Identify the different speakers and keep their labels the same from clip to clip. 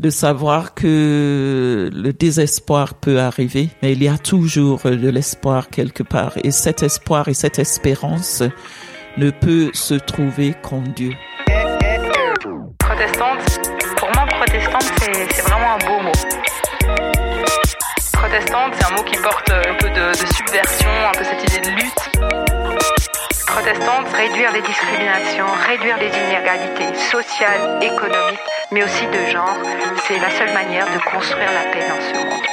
Speaker 1: de savoir que le désespoir peut arriver, mais il y a toujours de l'espoir quelque part. Et cet espoir et cette espérance ne peut se trouver qu'en Dieu.
Speaker 2: Protestante, pour moi, protestante, c'est vraiment un beau mot. Protestante, c'est un mot qui porte un peu de, subversion, un peu cette idée de lutte. Protestante, réduire les discriminations, réduire les inégalités sociales, économiques, mais aussi de genre, c'est la seule manière de construire la paix dans ce monde.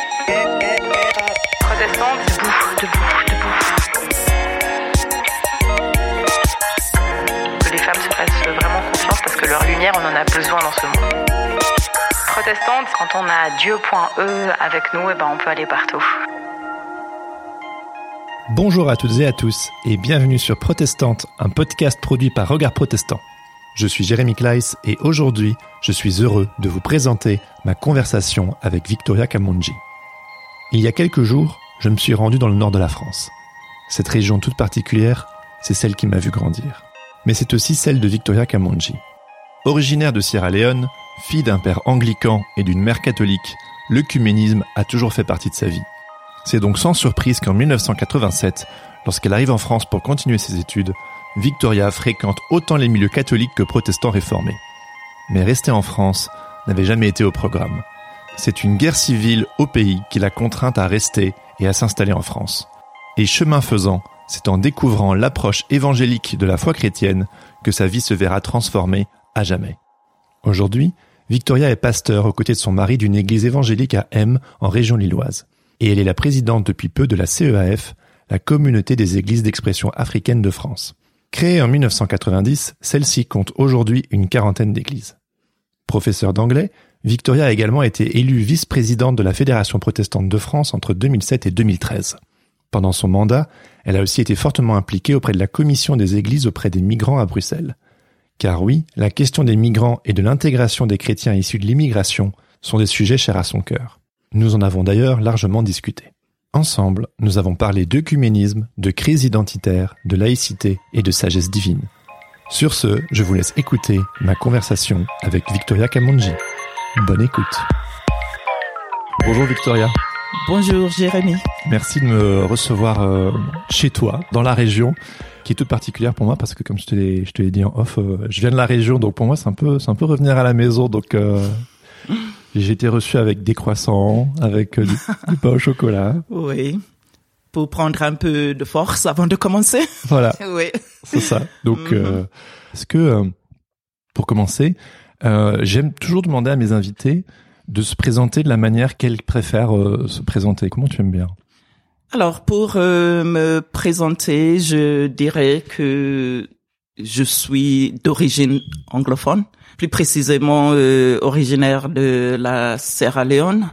Speaker 2: Protestante, debout, debout, debout. Que les femmes se fassent vraiment confiance parce que leur lumière, on en a besoin dans ce monde. Protestante, quand on a Dieu.e avec nous, et ben on peut aller partout.
Speaker 3: Bonjour à toutes et à tous et bienvenue sur Protestante, un podcast produit par Regard Protestant. Je suis Jérémy Kleiss et aujourd'hui, je suis heureux de vous présenter ma conversation avec Victoria Kamonji. Il y a quelques jours, je me suis rendu dans le nord de la France. Cette région toute particulière, c'est celle qui m'a vu grandir. Mais c'est aussi celle de Victoria Kamonji. Originaire de Sierra Leone, fille d'un père anglican et d'une mère catholique, l'œcuménisme a toujours fait partie de sa vie. C'est donc sans surprise qu'en 1987, lorsqu'elle arrive en France pour continuer ses études, Victoria fréquente autant les milieux catholiques que protestants réformés. Mais rester en France n'avait jamais été au programme. C'est une guerre civile au pays qui l'a contrainte à rester et à s'installer en France. Et chemin faisant, c'est en découvrant l'approche évangélique de la foi chrétienne que sa vie se verra transformée à jamais. Aujourd'hui, Victoria est pasteur aux côtés de son mari d'une église évangélique à M en région lilloise et elle est la présidente depuis peu de la CEAF, la communauté des églises d'expression africaine de France. Créée en 1990, celle-ci compte aujourd'hui une quarantaine d'églises. Professeure d'anglais, Victoria a également été élue vice-présidente de la Fédération protestante de France entre 2007 et 2013. Pendant son mandat, elle a aussi été fortement impliquée auprès de la commission des églises auprès des migrants à Bruxelles. Car oui, la question des migrants et de l'intégration des chrétiens issus de l'immigration sont des sujets chers à son cœur. Nous en avons d'ailleurs largement discuté. Ensemble, nous avons parlé d'œcuménisme, de crise identitaire, de laïcité et de sagesse divine. Sur ce, je vous laisse écouter ma conversation avec Victoria Kamonji. Bonne écoute. Bonjour Victoria.
Speaker 1: Bonjour Jérémy.
Speaker 3: Merci de me recevoir euh, chez toi, dans la région, qui est toute particulière pour moi parce que comme je te l'ai, je te l'ai dit en off, euh, je viens de la région, donc pour moi c'est un peu, c'est un peu revenir à la maison, donc euh, j'ai été reçu avec des croissants, avec euh, du, du pain au chocolat.
Speaker 1: Oui. Pour prendre un peu de force avant de commencer.
Speaker 3: Voilà,
Speaker 1: Oui.
Speaker 3: c'est ça. Donc, euh, est-ce que, euh, pour commencer, euh, j'aime toujours demander à mes invités de se présenter de la manière qu'elles préfèrent se présenter. Comment tu aimes bien?
Speaker 1: Alors, pour me présenter, je dirais que je suis d'origine anglophone, plus précisément euh, originaire de la Sierra Leone,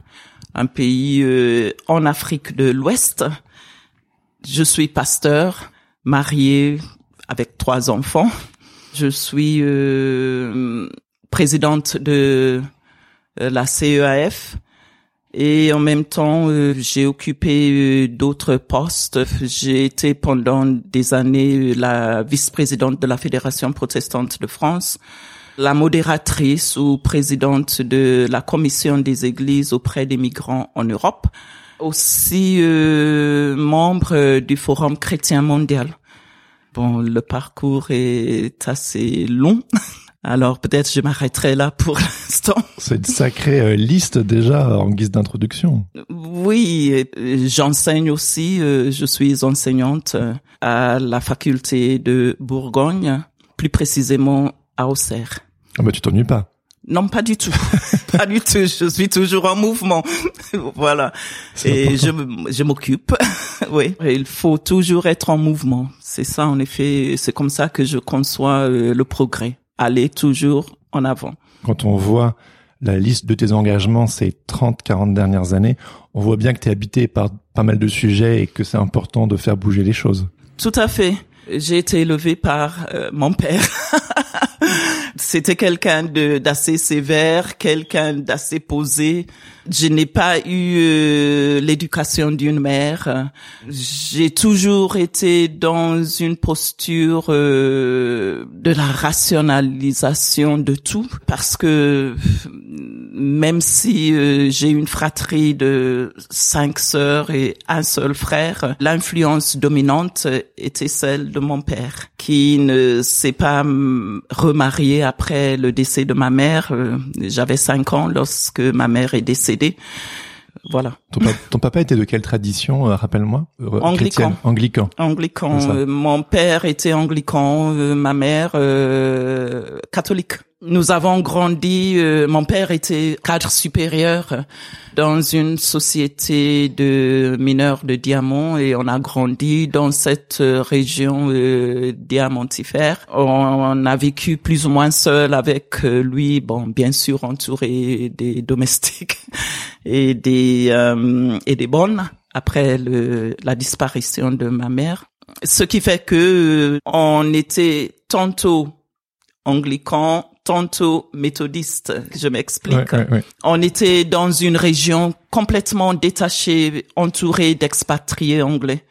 Speaker 1: un pays euh, en Afrique de l'Ouest. Je suis pasteur, marié avec trois enfants. Je suis euh, présidente de euh, la CEAF et en même temps euh, j'ai occupé euh, d'autres postes. J'ai été pendant des années la vice-présidente de la Fédération protestante de France, la modératrice ou présidente de la commission des églises auprès des migrants en Europe, aussi euh, membre du Forum chrétien mondial. Bon, le parcours est assez long. Alors peut-être je m'arrêterai là pour l'instant.
Speaker 3: C'est une sacrée euh, liste déjà en guise d'introduction.
Speaker 1: Oui, euh, j'enseigne aussi. euh, Je suis enseignante euh, à la faculté de Bourgogne, plus précisément à Auxerre.
Speaker 3: Ah bah tu t'ennuies pas.
Speaker 1: Non, pas du tout. pas du tout. Je suis toujours en mouvement. voilà. Et je, je m'occupe. oui. Il faut toujours être en mouvement. C'est ça, en effet. C'est comme ça que je conçois euh, le progrès. Aller toujours en avant.
Speaker 3: Quand on voit la liste de tes engagements ces 30, 40 dernières années, on voit bien que tu es habité par pas mal de sujets et que c'est important de faire bouger les choses.
Speaker 1: Tout à fait. J'ai été élevée par euh, mon père. C'était quelqu'un d'assez sévère, quelqu'un d'assez posé. Je n'ai pas eu euh, l'éducation d'une mère. J'ai toujours été dans une posture euh, de la rationalisation de tout parce que même si euh, j'ai une fratrie de cinq sœurs et un seul frère, l'influence dominante était celle de mon père, qui ne s'est pas hum, remarié après le décès de ma mère. J'avais cinq ans lorsque ma mère est décédée. Voilà.
Speaker 3: Ton, pa- ton papa était de quelle tradition, euh, rappelle-moi Euh,
Speaker 1: Anglican.
Speaker 3: Anglican.
Speaker 1: Anglican. Euh, mon père était anglican, ma mère euh, catholique. Nous avons grandi. euh, mon père était cadre supérieur dans une société de mineurs de diamants et on a grandi dans cette région euh, diamantifère. On a vécu plus ou moins seul avec lui, bon, bien sûr entouré des domestiques et des euh, et des bonnes après le, la disparition de ma mère. Ce qui fait que euh, on était tantôt anglican, tantôt méthodiste. Je m'explique.
Speaker 3: Ouais, ouais, ouais.
Speaker 1: On était dans une région complètement détachée, entourée d'expatriés anglais.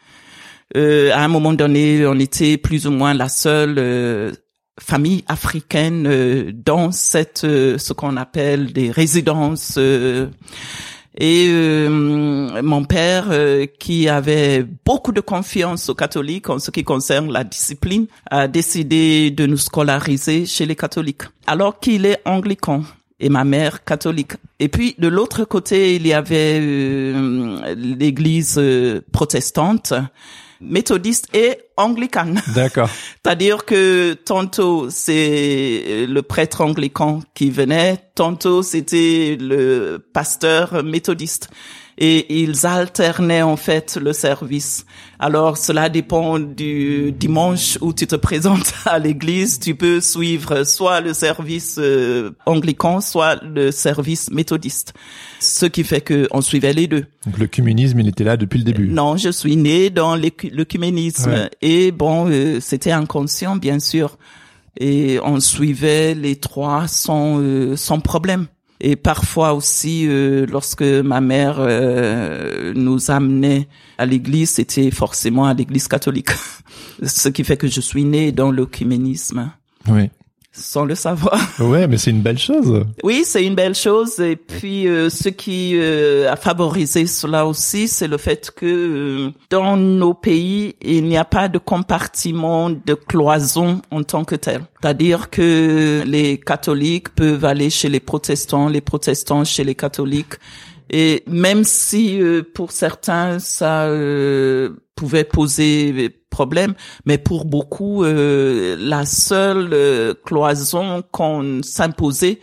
Speaker 1: Euh, à un moment donné, on était plus ou moins la seule euh, famille africaine euh, dans cette euh, ce qu'on appelle des résidences. Et euh, mon père, euh, qui avait beaucoup de confiance aux catholiques en ce qui concerne la discipline, a décidé de nous scolariser chez les catholiques, alors qu'il est anglican et ma mère catholique. Et puis de l'autre côté, il y avait euh, l'église euh, protestante, méthodiste et anglicane.
Speaker 3: D'accord.
Speaker 1: C'est-à-dire que tantôt c'est euh, le prêtre anglican qui venait, tantôt c'était le pasteur méthodiste. Et ils alternaient en fait le service. Alors cela dépend du dimanche où tu te présentes à l'église. Tu peux suivre soit le service euh, anglican, soit le service méthodiste. Ce qui fait que on suivait les deux.
Speaker 3: Donc le communisme, il était là depuis le début.
Speaker 1: Non, je suis né dans l'œcuménisme
Speaker 3: Ouais.
Speaker 1: et bon, euh, c'était inconscient bien sûr, et on suivait les trois sans euh, sans problème. Et parfois aussi, euh, lorsque ma mère euh, nous amenait à l'église, c'était forcément à l'église catholique. Ce qui fait que je suis né dans l'œcuménisme,
Speaker 3: Oui.
Speaker 1: Sans le savoir.
Speaker 3: Ouais, mais c'est une belle chose.
Speaker 1: Oui, c'est une belle chose. Et puis, euh, ce qui euh, a favorisé cela aussi, c'est le fait que euh, dans nos pays, il n'y a pas de compartiment de cloison en tant que tel. C'est-à-dire que les catholiques peuvent aller chez les protestants, les protestants chez les catholiques. Et même si euh, pour certains ça euh, pouvait poser problème, mais pour beaucoup euh, la seule euh, cloison qu'on s'imposait,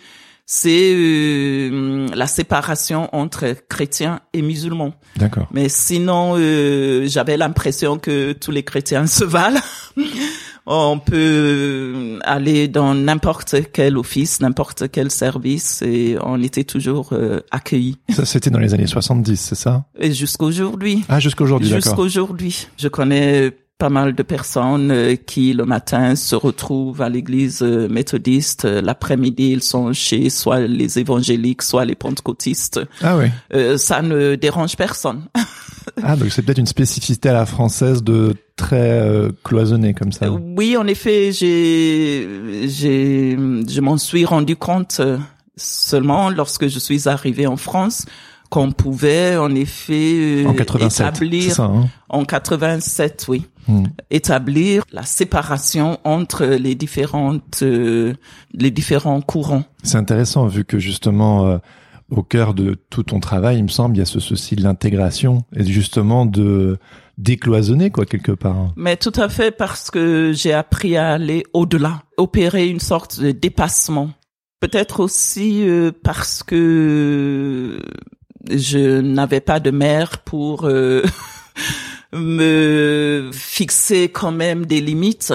Speaker 1: c'est euh, la séparation entre chrétiens et musulmans.
Speaker 3: D'accord.
Speaker 1: Mais sinon, euh, j'avais l'impression que tous les chrétiens se valent. On peut aller dans n'importe quel office, n'importe quel service et on était toujours euh, accueillis.
Speaker 3: Ça, c'était dans les années 70, c'est ça?
Speaker 1: Et jusqu'aujourd'hui.
Speaker 3: Ah, jusqu'aujourd'hui, d'accord.
Speaker 1: Jusqu'aujourd'hui. Je connais pas mal de personnes euh, qui le matin se retrouvent à l'église euh, méthodiste, Euh, l'après-midi ils sont chez soit les évangéliques, soit les pentecôtistes.
Speaker 3: Ah oui.
Speaker 1: Euh, ça ne dérange personne.
Speaker 3: Ah, donc c'est peut-être une spécificité à la française de très euh, cloisonné comme ça.
Speaker 1: Oui, en effet, j'ai, j'ai, je m'en suis rendu compte euh, seulement lorsque je suis arrivé en France qu'on pouvait en effet euh,
Speaker 3: En 87, c'est
Speaker 1: établir
Speaker 3: ça, hein?
Speaker 1: En 87, oui,
Speaker 3: Hmm.
Speaker 1: établir la séparation entre les différentes, euh, les différents courants.
Speaker 3: C'est intéressant vu que justement euh, au cœur de tout ton travail, il me semble, il y a ce souci de l'intégration et justement de décloisonner quoi quelque part.
Speaker 1: Mais tout à fait parce que j'ai appris à aller au-delà, opérer une sorte de dépassement. Peut-être aussi euh, parce que je n'avais pas de mère pour euh, me fixer quand même des limites.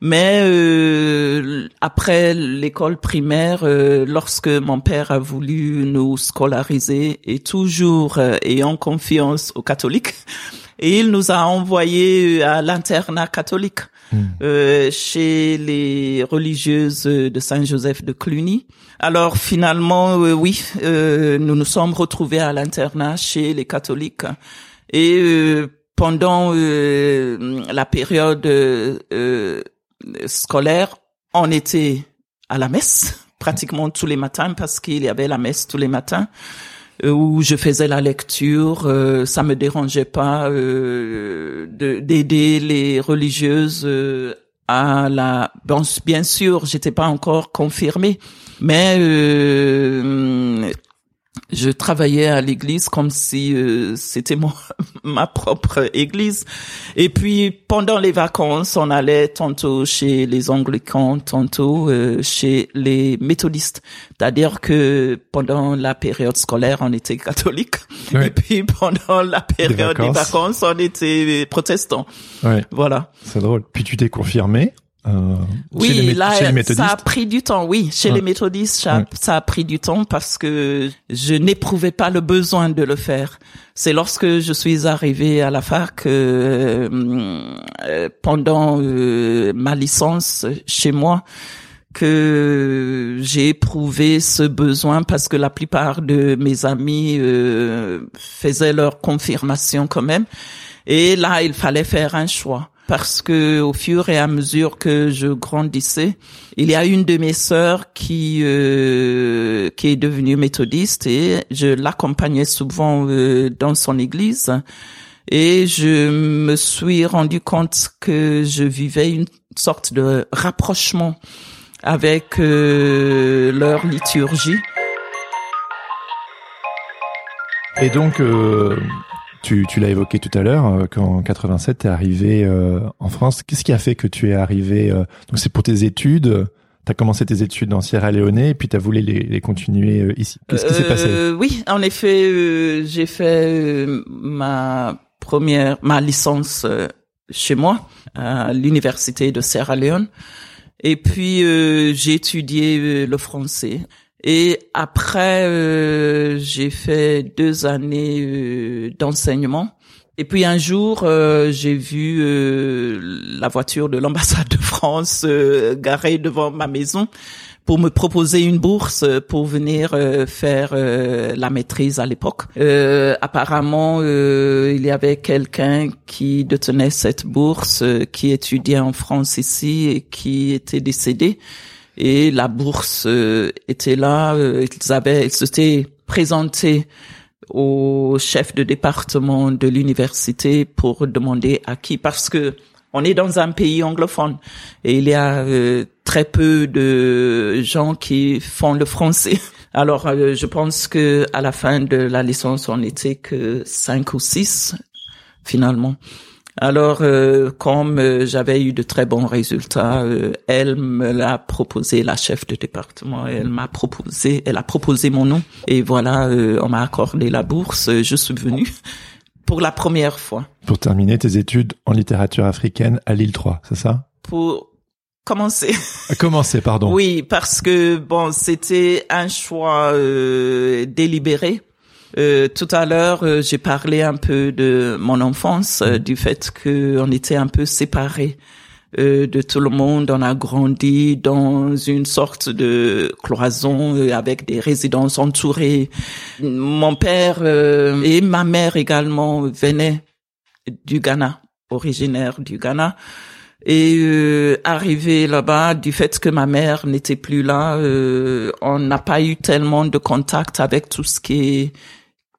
Speaker 1: Mais euh, après l'école primaire, euh, lorsque mon père a voulu nous scolariser et toujours euh, ayant confiance aux catholiques, et il nous a envoyés à l'internat catholique euh, chez les religieuses de Saint-Joseph de Cluny. Alors finalement, euh, oui, euh, nous nous sommes retrouvés à l'internat chez les catholiques. Et euh, pendant euh, la période euh, scolaire, on était à la messe pratiquement tous les matins parce qu'il y avait la messe tous les matins euh, où je faisais la lecture. Euh, ça me dérangeait pas euh, de- d'aider les religieuses euh, à la. Bon, bien sûr, j'étais pas encore confirmée, mais euh, je travaillais à l'église comme si euh, c'était ma propre église. Et puis pendant les vacances, on allait tantôt chez les anglicans, tantôt euh, chez les méthodistes. C'est-à-dire que pendant la période scolaire, on était catholique.
Speaker 3: Ouais.
Speaker 1: Et puis pendant la période des
Speaker 3: vacances.
Speaker 1: vacances, on était protestants.
Speaker 3: Ouais,
Speaker 1: Voilà.
Speaker 3: c'est drôle. Puis tu t'es confirmé euh, chez, les,
Speaker 1: Oui, là,
Speaker 3: chez les
Speaker 1: ça a pris du temps. Oui, chez
Speaker 3: Ouais.
Speaker 1: les méthodistes, ça,
Speaker 3: Ouais.
Speaker 1: ça a pris du temps parce que je n'éprouvais pas le besoin de le faire. C'est lorsque je suis arrivée à la fac euh, euh, pendant euh, ma licence chez moi que j'ai éprouvé ce besoin parce que la plupart de mes amis euh, faisaient leur confirmation quand même. Et là, il fallait faire un choix parce que au fur et à mesure que je grandissais, il y a une de mes sœurs qui euh, qui est devenue méthodiste et je l'accompagnais souvent euh, dans son église et je me suis rendu compte que je vivais une sorte de rapprochement avec euh, leur liturgie.
Speaker 3: Et donc, euh, tu, tu l'as évoqué tout à l'heure, euh, qu'en 87, tu es arrivé euh, en France. Qu'est-ce qui a fait que tu es arrivé euh, Donc, c'est pour tes études. Tu as commencé tes études en Sierra Leone et puis tu as voulu les, les continuer euh, ici. Qu'est-ce qui s'est passé
Speaker 1: Euh, Oui, en effet, j'ai fait ma première, ma licence chez moi à l'université de Sierra Leone. Et puis euh, j'ai étudié le français. Et après, euh, j'ai fait deux années euh, d'enseignement. Et puis un jour, euh, j'ai vu euh, la voiture de l'ambassade de France garée devant ma maison pour me proposer une bourse pour venir faire la maîtrise à l'époque. Apparemment, il y avait quelqu'un qui détenait cette bourse, qui étudiait en France ici et qui était décédé. Et la bourse euh, était là. euh, ils avaient, ils s'étaient présentés au chef de département de l'université pour demander à qui, parce que on est dans un pays anglophone et il y a euh, très peu de gens qui font le français. Alors, euh, je pense que à la fin de la licence, on n'était que cinq ou six finalement. Alors, euh, comme euh, j'avais eu de très bons résultats, euh, elle me l'a proposé, la chef de département, elle m'a proposé, elle a proposé mon nom, et voilà, euh, on m'a accordé la bourse. Je suis venue pour la première fois.
Speaker 3: Pour terminer tes études en littérature africaine à Lille 3, c'est ça?
Speaker 1: Pour commencer.
Speaker 3: Commencer, pardon.
Speaker 1: Oui, parce que bon, c'était un choix euh, délibéré. Euh, tout à l'heure, euh, j'ai parlé un peu de mon enfance, euh, du fait que on était un peu séparés euh, de tout le monde. On a grandi dans une sorte de cloison euh, avec des résidences entourées. Mon père et ma mère également venaient du Ghana, originaires du Ghana. Et euh, arrivé là-bas, du fait que ma mère n'était plus là, euh, on n'a pas eu tellement de contact avec tout ce qui est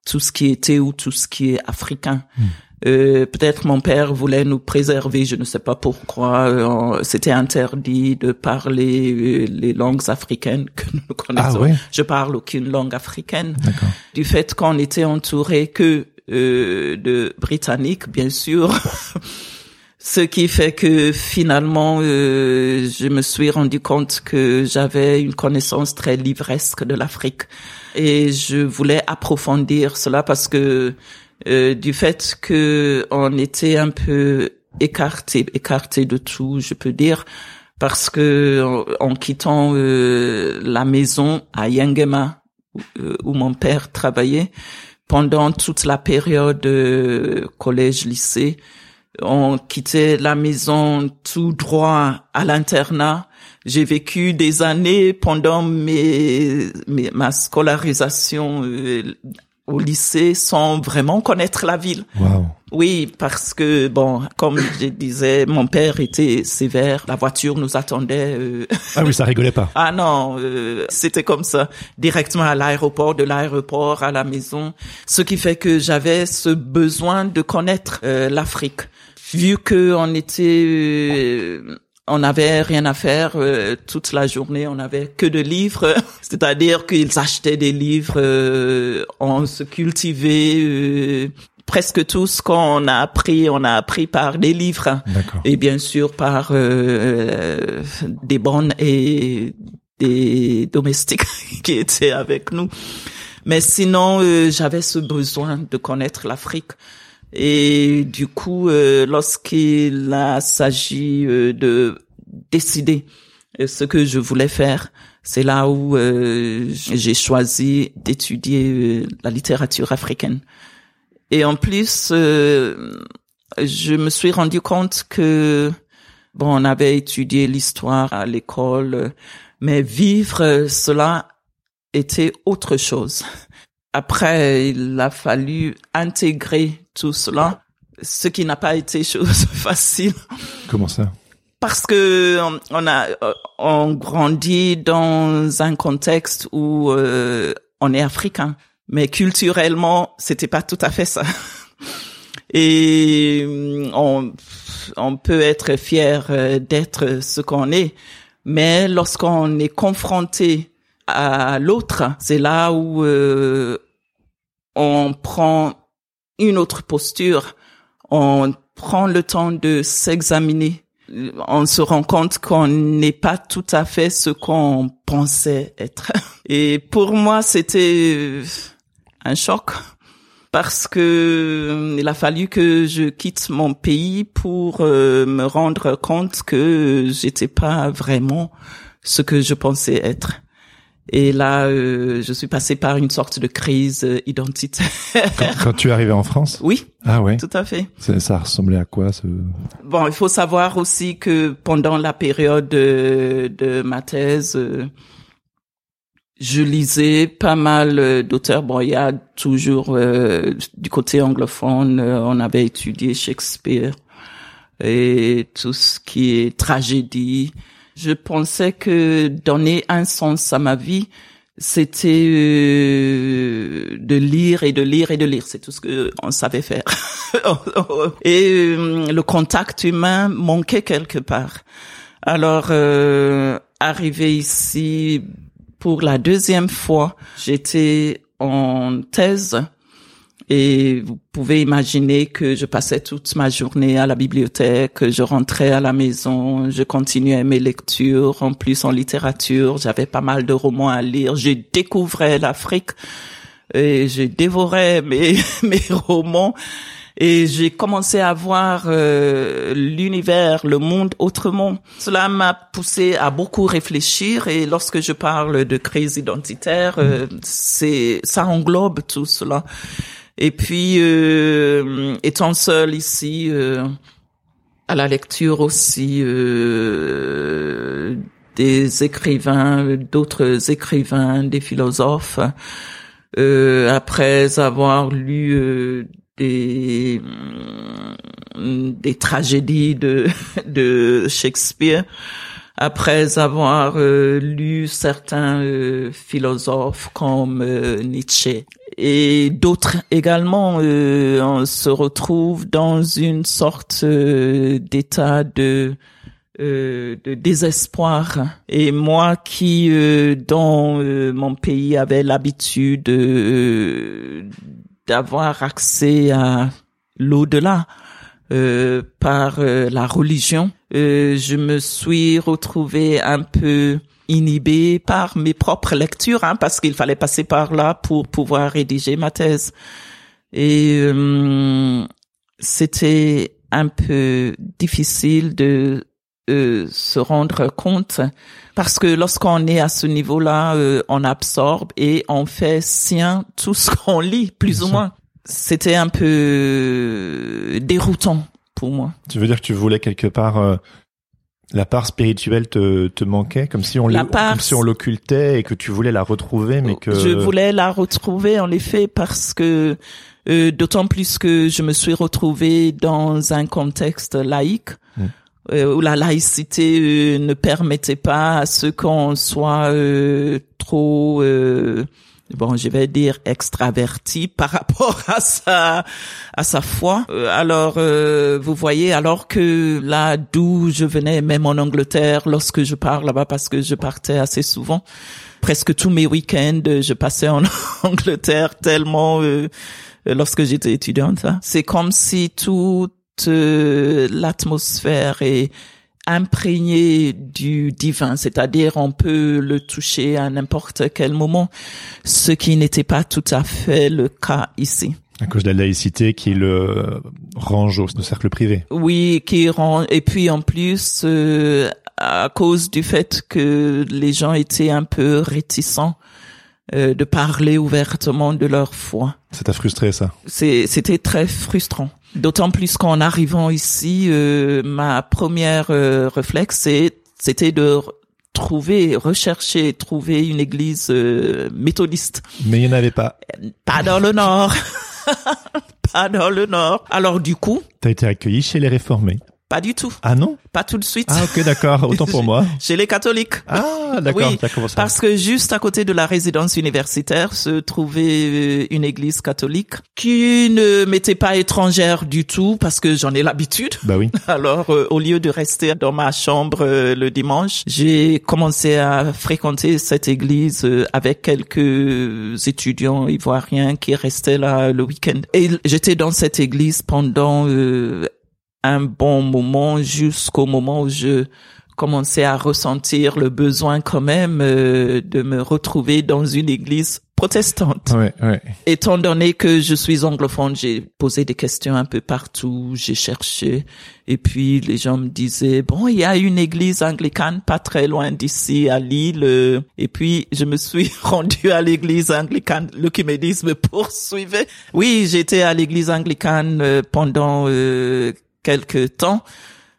Speaker 1: tout ce qui était ou tout ce qui est africain. Euh, Peut-être mon père voulait nous préserver, je ne sais pas pourquoi. euh, C'était interdit de parler euh, les langues africaines que nous connaissons.
Speaker 3: Ah ouais?
Speaker 1: Je parle aucune langue africaine
Speaker 3: D'accord.
Speaker 1: du fait qu'on était entouré que euh, de Britanniques, bien sûr. Ce qui fait que finalement, euh, je me suis rendu compte que j'avais une connaissance très livresque de l'Afrique. Et je voulais approfondir cela parce que euh, du fait que on était un peu écarté, écarté de tout, je peux dire, parce que en, quittant euh, la maison à Yangema euh, où mon père travaillait pendant toute la période euh, collège-lycée, on quittait la maison tout droit à l'internat. J'ai vécu des années pendant mes, mes- ma scolarisation euh, au lycée sans vraiment connaître la ville.
Speaker 3: Waouh.
Speaker 1: Oui, parce que bon, comme je disais, mon père était sévère. La voiture nous attendait. Euh...
Speaker 3: Ah oui, ça rigolait pas.
Speaker 1: ah non, euh, c'était comme ça, directement à l'aéroport, de l'aéroport à la maison. Ce qui fait que j'avais ce besoin de connaître euh, l'Afrique, vu que on était euh, on n'avait rien à faire euh, toute la journée, on n'avait que de livres, c'est-à-dire qu'ils achetaient des livres, euh, on se cultivait, euh, presque tout ce qu'on a appris, on a appris par des livres et bien sûr par des bonnes et des domestiques qui étaient avec nous. Mais sinon, j'avais ce besoin de connaître l'Afrique. Et du coup, euh, lorsqu'il a s'agit euh, de décider euh, ce que je voulais faire, c'est là où j'ai choisi d'étudier la littérature africaine. Et en plus, je me suis rendu compte que bon, on avait étudié l'histoire à l'école, mais vivre cela était autre chose. Après, il a fallu intégrer tout cela, ce qui n'a pas été chose facile.
Speaker 3: Comment ça?
Speaker 1: Parce que on a on grandit dans un contexte où euh, on est africain, mais culturellement, c'était pas tout à fait ça. Et on on peut être fier euh, d'être ce qu'on est, mais lorsqu'on est confronté à l'autre, c'est là où euh, on prend une autre posture, on prend le temps de s'examiner, on se rend compte qu'on n'est pas tout à fait ce qu'on pensait être. Et pour moi, c'était un choc parce que euh, il a fallu que je quitte mon pays pour euh, me rendre compte que j'étais pas vraiment ce que je pensais être. Et là, euh, je suis passée par une sorte de crise euh, identitaire.
Speaker 3: Quand, tu es arrivée en France?
Speaker 1: Oui.
Speaker 3: Ah ouais.
Speaker 1: Tout à fait.
Speaker 3: Ça, ressemblait à quoi ce
Speaker 1: Bon, il faut savoir aussi que pendant la période de, de ma thèse, euh, je lisais pas mal d'auteurs. Bon, il y a toujours du côté anglophone, on avait étudié Shakespeare et tout ce qui est tragédie. Je pensais que donner un sens à ma vie, c'était euh, de lire et de lire et de lire. C'est tout ce que on savait faire. et euh, le contact humain manquait quelque part. Alors, euh, arrivé ici pour la deuxième fois, j'étais en thèse et vous pouvez imaginer que je passais toute ma journée à la bibliothèque, je rentrais à la maison, je continuais mes lectures, en plus en littérature, j'avais pas mal de romans à lire, je découvrais l'Afrique et je dévorais mes, mes romans et j'ai commencé à voir euh, l'univers, le monde autrement. Cela m'a poussé à beaucoup réfléchir et lorsque je parle de crise identitaire, euh, c'est ça englobe tout cela. Et puis, euh, étant seul ici, euh, à la lecture aussi euh, des écrivains, d'autres écrivains, des philosophes, après avoir lu des des tragédies de de Shakespeare, après avoir lu certains philosophes comme Nietzsche. Et d'autres également euh, on se retrouve dans une sorte euh, d'état de euh, de désespoir. Et moi qui dans mon pays avait l'habitude d'avoir accès à l'au-delà par la religion je me suis retrouvé un peu inhibé par mes propres lectures, hein, parce qu'il fallait passer par là pour pouvoir rédiger ma thèse. Et euh, c'était un peu difficile de euh, se rendre compte parce que lorsqu'on est à ce niveau-là, euh, on absorbe et on fait sien tout ce qu'on lit, plus ou moins. C'était un peu déroutant pour moi.
Speaker 3: Tu veux dire que tu voulais quelque part La part spirituelle te, te manquait, comme si on
Speaker 1: La part-
Speaker 3: comme si on l'occultait et que tu voulais la retrouver, mais que
Speaker 1: Je voulais la retrouver en effet parce que euh, d'autant plus que je me suis retrouvée dans un contexte laïque
Speaker 3: Mm.
Speaker 1: euh, où la laïcité euh, ne permettait pas à ce qu'on soit euh, trop euh, bon je vais dire extraverti par rapport à sa à sa foi Euh, alors euh, vous voyez alors que là d'où je venais même en Angleterre lorsque je pars là-bas parce que je partais assez souvent presque tous mes week-ends, je passais en Angleterre tellement euh, euh, lorsque j'étais étudiante. hein. C'est comme si toute euh, l'atmosphère est imprégnée du divin, c'est-à-dire on peut le toucher à n'importe quel moment, ce qui n'était pas tout à fait le cas ici.
Speaker 3: à cause de la laïcité qui le range au, cercle privé.
Speaker 1: Oui, qui rend et puis en plus euh, à cause du fait que les gens étaient un peu réticents euh, de parler ouvertement de leur foi.
Speaker 3: Ça t'a frustré ça?
Speaker 1: C'était très frustrant. D'autant plus qu'en arrivant ici, euh, ma première euh, réflexe c'était de trouver, rechercher, trouver une église euh, méthodiste.
Speaker 3: Mais il n'y en avait pas.
Speaker 1: Pas dans le nord. pas dans le nord. Alors du coup,
Speaker 3: T'as été accueilli chez les réformés.
Speaker 1: Pas du tout.
Speaker 3: Ah non?
Speaker 1: Pas tout de suite.
Speaker 3: Ah ok d'accord, autant pour moi.
Speaker 1: Chez les catholiques.
Speaker 3: Ah d'accord,
Speaker 1: Oui,
Speaker 3: commencé.
Speaker 1: Parce que juste à côté de la résidence universitaire se trouvait euh, une église catholique qui ne m'était pas étrangère du tout parce que j'en ai l'habitude.
Speaker 3: Bah oui.
Speaker 1: Alors, euh, au lieu de rester dans ma chambre euh, le dimanche, j'ai commencé à fréquenter cette église euh, avec quelques étudiants ivoiriens qui restaient là le week-end. Et j'étais dans cette église pendant un bon moment jusqu'au moment où je commençais à ressentir le besoin quand même euh, de me retrouver dans une église protestante.
Speaker 3: Ouais, ouais.
Speaker 1: Étant donné que je suis anglophone, j'ai posé des questions un peu partout, j'ai cherché, et puis les gens me disaient, bon, il y a une église anglicane pas très loin d'ici, à Lille, euh, et puis je me suis rendue à l'église anglicane, le qui me disent me poursuivait. Oui, j'étais à l'église anglicane euh, pendant euh, quelques temps,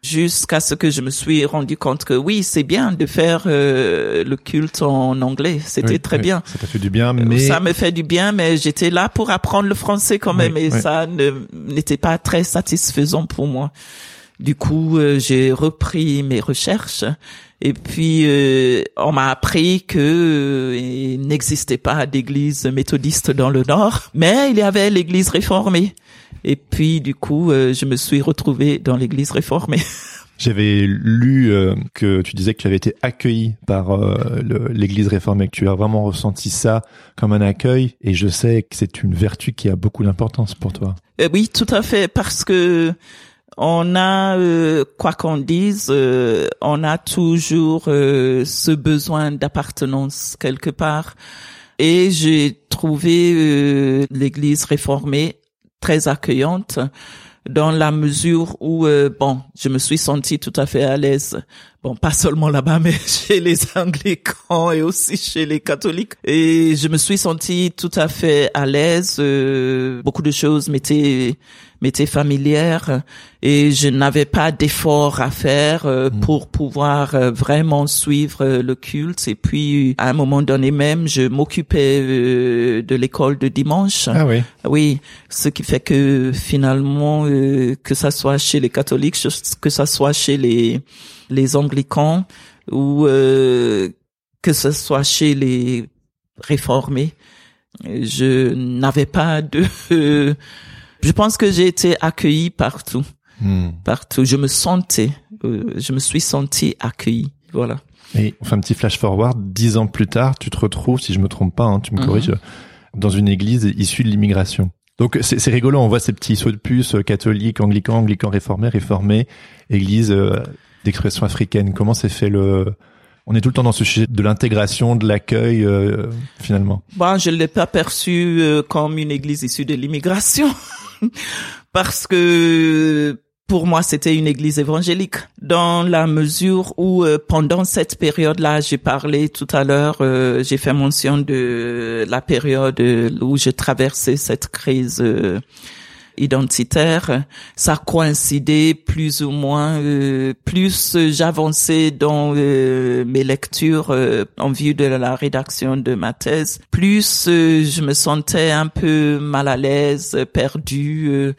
Speaker 1: jusqu'à ce que je me suis rendu compte que oui, c'est bien de faire euh, le culte en anglais, c'était
Speaker 3: Oui,
Speaker 1: très
Speaker 3: oui.
Speaker 1: bien.
Speaker 3: Ça t'a fait du bien, mais
Speaker 1: Ça me fait du bien, mais j'étais là pour apprendre le français quand même,
Speaker 3: Oui,
Speaker 1: et ça n'était pas très satisfaisant pour moi. Du coup, euh, j'ai repris mes recherches, et puis euh, on m'a appris que euh, il n'existait pas d'église méthodiste dans le Nord, mais il y avait l'église réformée. Et puis, du coup, euh, je me suis retrouvée dans l'église réformée.
Speaker 3: j'avais lu euh, que tu disais que tu avais été accueilli par euh, l'Église réformée, que tu as vraiment ressenti ça comme un accueil, et je sais que c'est une vertu qui a beaucoup d'importance pour toi.
Speaker 1: Euh, oui, tout à fait, parce que on a, euh, quoi qu'on dise, euh, on a toujours euh, ce besoin d'appartenance quelque part. Et j'ai trouvé euh, l'Église réformée très accueillante dans la mesure où, euh, bon, je me suis sentie tout à fait à l'aise. Bon, pas seulement là-bas, mais chez les anglicans et aussi chez les catholiques. Et je me suis sentie tout à fait à l'aise. euh, beaucoup de choses m'étaient m'étaient familières et je n'avais pas d'effort à faire euh, pour pouvoir euh, vraiment suivre euh, le culte. Et puis, à un moment donné même, je m'occupais euh, de l'école de dimanche.
Speaker 3: Ah oui.
Speaker 1: Oui, ce qui fait que finalement, euh, que ça soit chez les catholiques, que ça soit chez les les anglicans ou euh, que ce soit chez les réformés, je n'avais pas de. je pense que j'ai été accueillie partout,
Speaker 3: Hmm.
Speaker 1: partout. Je me sentais, euh, je me suis sentie accueillie. Voilà.
Speaker 3: Et on fait un petit flash forward. Dix ans plus tard, tu te retrouves, si je me trompe pas, hein, tu me
Speaker 1: Mhm.
Speaker 3: corriges, dans une église issue de l'immigration. Donc c'est c'est rigolo, on voit ces petits sauts de puce euh, catholiques, anglicans, anglicans réformés, réformés, église euh, d'expression africaine. Comment s'est fait le On est tout le temps dans ce sujet de l'intégration, de l'accueil, euh, finalement?
Speaker 1: Bon, je l'ai pas perçu euh, comme une église issue de l'immigration parce que pour moi c'était une église évangélique dans la mesure où euh, pendant cette période-là, j'ai parlé tout à l'heure, euh, j'ai fait mention de la période où je traversais cette crise euh, identitaire, ça coïncidait plus ou moins. Euh, plus j'avançais dans euh, mes lectures en vue de la rédaction de ma thèse, plus je me sentais un peu mal à l'aise, perdu.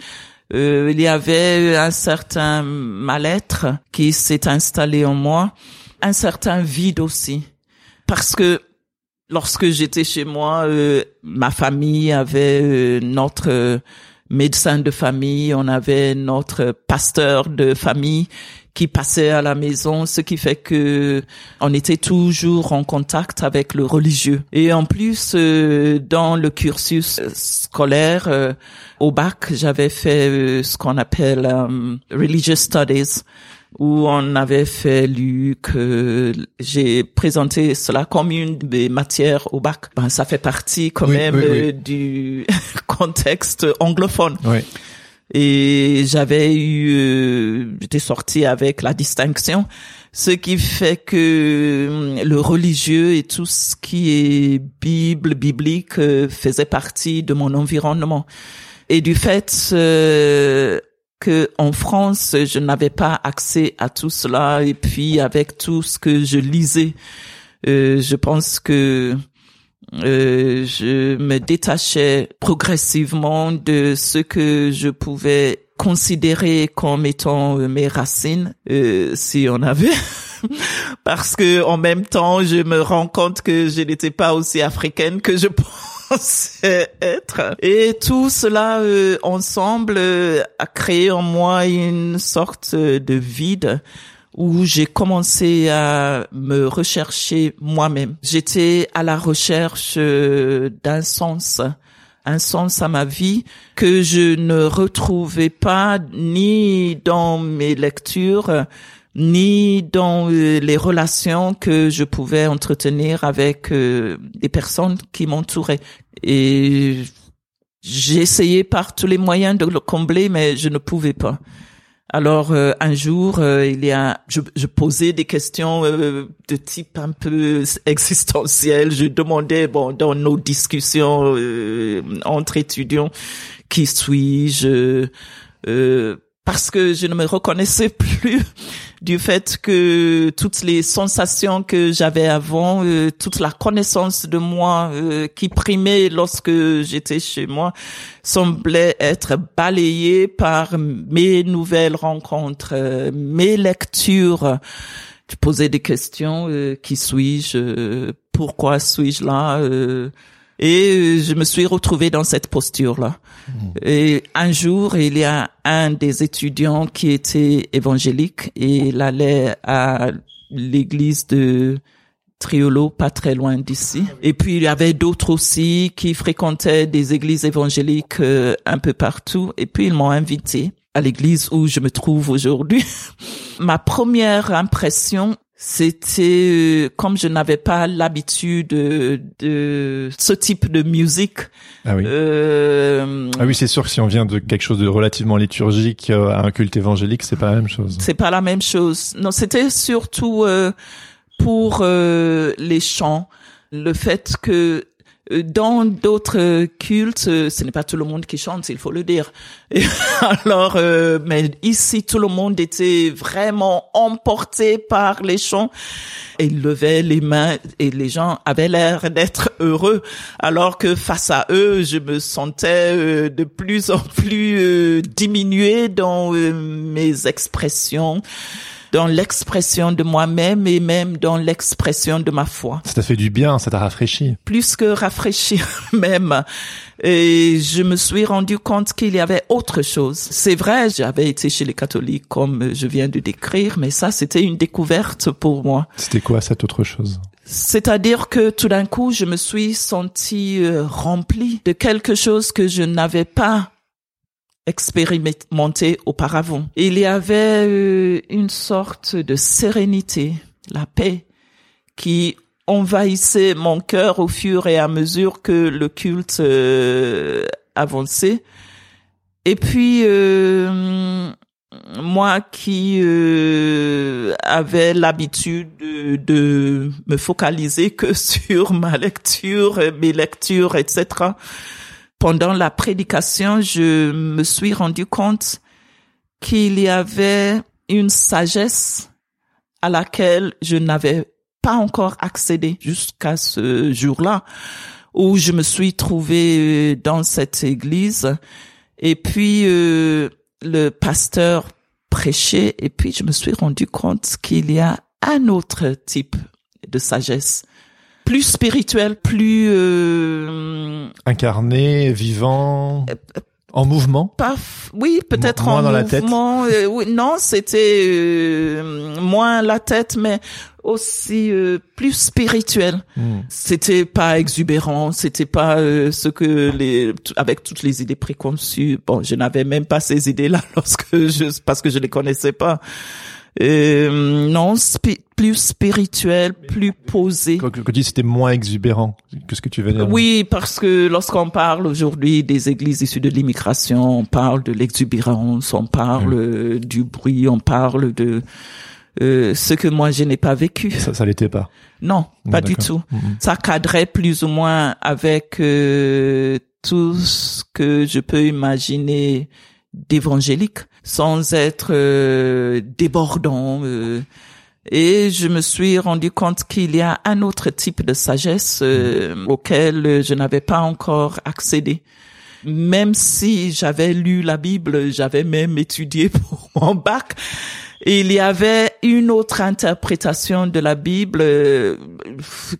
Speaker 1: il y avait un certain mal-être qui s'est installé en moi, un certain vide aussi, parce que lorsque j'étais chez moi, euh, ma famille avait euh, notre euh, médecin de famille, on avait notre pasteur de famille qui passait à la maison, ce qui fait que on était toujours en contact avec le religieux. Et en plus, dans le cursus scolaire, au bac, j'avais fait ce qu'on appelle religious studies où on avait fait lu que j'ai présenté cela comme une des matières au bac. Ben, ça fait partie quand même euh, du contexte anglophone. Et j'avais eu, euh, j'étais sorti avec la distinction, ce qui fait que hum, le religieux et tout ce qui est Bible, biblique euh, faisait partie de mon environnement. Et du fait, que en France, je n'avais pas accès à tout cela et puis avec tout ce que je lisais, euh, je pense que euh, je me détachais progressivement de ce que je pouvais considérer comme étant euh, mes racines, euh, si on avait. Parce que en même temps, je me rends compte que je n'étais pas aussi africaine que je pense être. Et tout cela euh, ensemble euh, a créé en moi une sorte de vide où j'ai commencé à me rechercher moi-même. J'étais à la recherche euh, d'un sens, un sens à ma vie que je ne retrouvais pas ni dans mes lectures, ni dans les relations que je pouvais entretenir avec des personnes qui m'entouraient. Et j'ai essayé par tous les moyens de le combler, mais je ne pouvais pas. Alors euh, un jour, euh, il y a, je, posais des questions euh, de type un peu existentiel. Je demandais, bon, dans nos discussions entre étudiants, qui suis-je Parce que je ne me reconnaissais plus du fait que toutes les sensations que j'avais avant, euh, toute la connaissance de moi euh, qui primait lorsque j'étais chez moi, semblait être balayée par mes nouvelles rencontres, euh, mes lectures. Je posais des questions, qui suis-je, pourquoi suis-je là et je me suis retrouvée dans cette posture-là. Mmh. Et un jour, il y a un des étudiants qui était évangélique et il allait à l'église de Triolo, pas très loin d'ici. Et puis il y avait d'autres aussi qui fréquentaient des églises évangéliques euh, un peu partout. Et puis ils m'ont invité à l'église où je me trouve aujourd'hui. Ma première impression, c'était euh, comme je n'avais pas l'habitude de, de, ce type de musique.
Speaker 3: Ah oui. Euh, ah oui, c'est sûr que si on vient de quelque chose de relativement liturgique euh, à un culte évangélique, c'est pas la même chose.
Speaker 1: C'est pas la même chose. Non, c'était surtout euh, pour les chants, le fait que euh, dans d'autres cultes, euh, ce n'est pas tout le monde qui chante, il faut le dire. Alors, euh, mais ici, tout le monde était vraiment emporté par les chants. Et il levait les mains et les gens avaient l'air d'être heureux, alors que face à eux, je me sentais de plus en plus diminué dans mes expressions dans l'expression de moi-même et même dans l'expression de ma foi.
Speaker 3: Ça t'a fait du bien, ça t'a rafraîchi.
Speaker 1: Plus que rafraîchi même. Et je me suis rendu compte qu'il y avait autre chose. C'est vrai, j'avais été chez les catholiques comme je viens de décrire, mais ça, c'était une découverte pour moi.
Speaker 3: C'était quoi cette autre chose?
Speaker 1: C'est-à-dire que tout d'un coup, je me suis sentie euh, remplie de quelque chose que je n'avais pas expérimenté auparavant. Il y avait euh, une sorte de sérénité, la paix, qui envahissait mon cœur au fur et à mesure que le culte euh, avançait. Et puis, euh, moi qui avais l'habitude de, de, me focaliser que sur ma lecture, mes lectures, etc., pendant la prédication, je me suis rendu compte qu'il y avait une sagesse à laquelle je n'avais pas encore accédé jusqu'à ce jour-là où je me suis trouvée dans cette église. Et puis euh, le pasteur prêchait et puis je me suis rendu compte qu'il y a un autre type de sagesse plus spirituel, plus euh,
Speaker 3: incarné, vivant,
Speaker 1: euh,
Speaker 3: en mouvement?
Speaker 1: Pas, oui, peut-être en
Speaker 3: dans
Speaker 1: mouvement.
Speaker 3: La tête.
Speaker 1: Euh, oui, non, c'était euh, moins la tête, mais aussi euh, plus spirituel.
Speaker 3: Hmm.
Speaker 1: C'était pas exubérant, c'était pas ce que les avec toutes les idées préconçues. Bon, je n'avais même pas ces idées-là lorsque je parce que je les connaissais pas. Euh, non, plus spirituel, plus posé.
Speaker 3: Quand tu dis c'était moins exubérant, qu'est-ce que tu veux dire
Speaker 1: Oui, parce que lorsqu'on parle aujourd'hui des églises issues de l'immigration, on parle de l'exubérance, on parle euh, du bruit, on parle de euh, ce que moi je n'ai pas vécu.
Speaker 3: Ça, ça l'était pas.
Speaker 1: Non, pas du tout.
Speaker 3: Mm -hmm.
Speaker 1: Ça cadrait plus ou moins avec euh, tout ce que je peux imaginer d'évangélique sans être euh, débordant. Euh, et je me suis rendu compte qu'il y a un autre type de sagesse euh, auquel je n'avais pas encore accédé. Même si j'avais lu la Bible, j'avais même étudié pour mon bac, il y avait une autre interprétation de la Bible euh,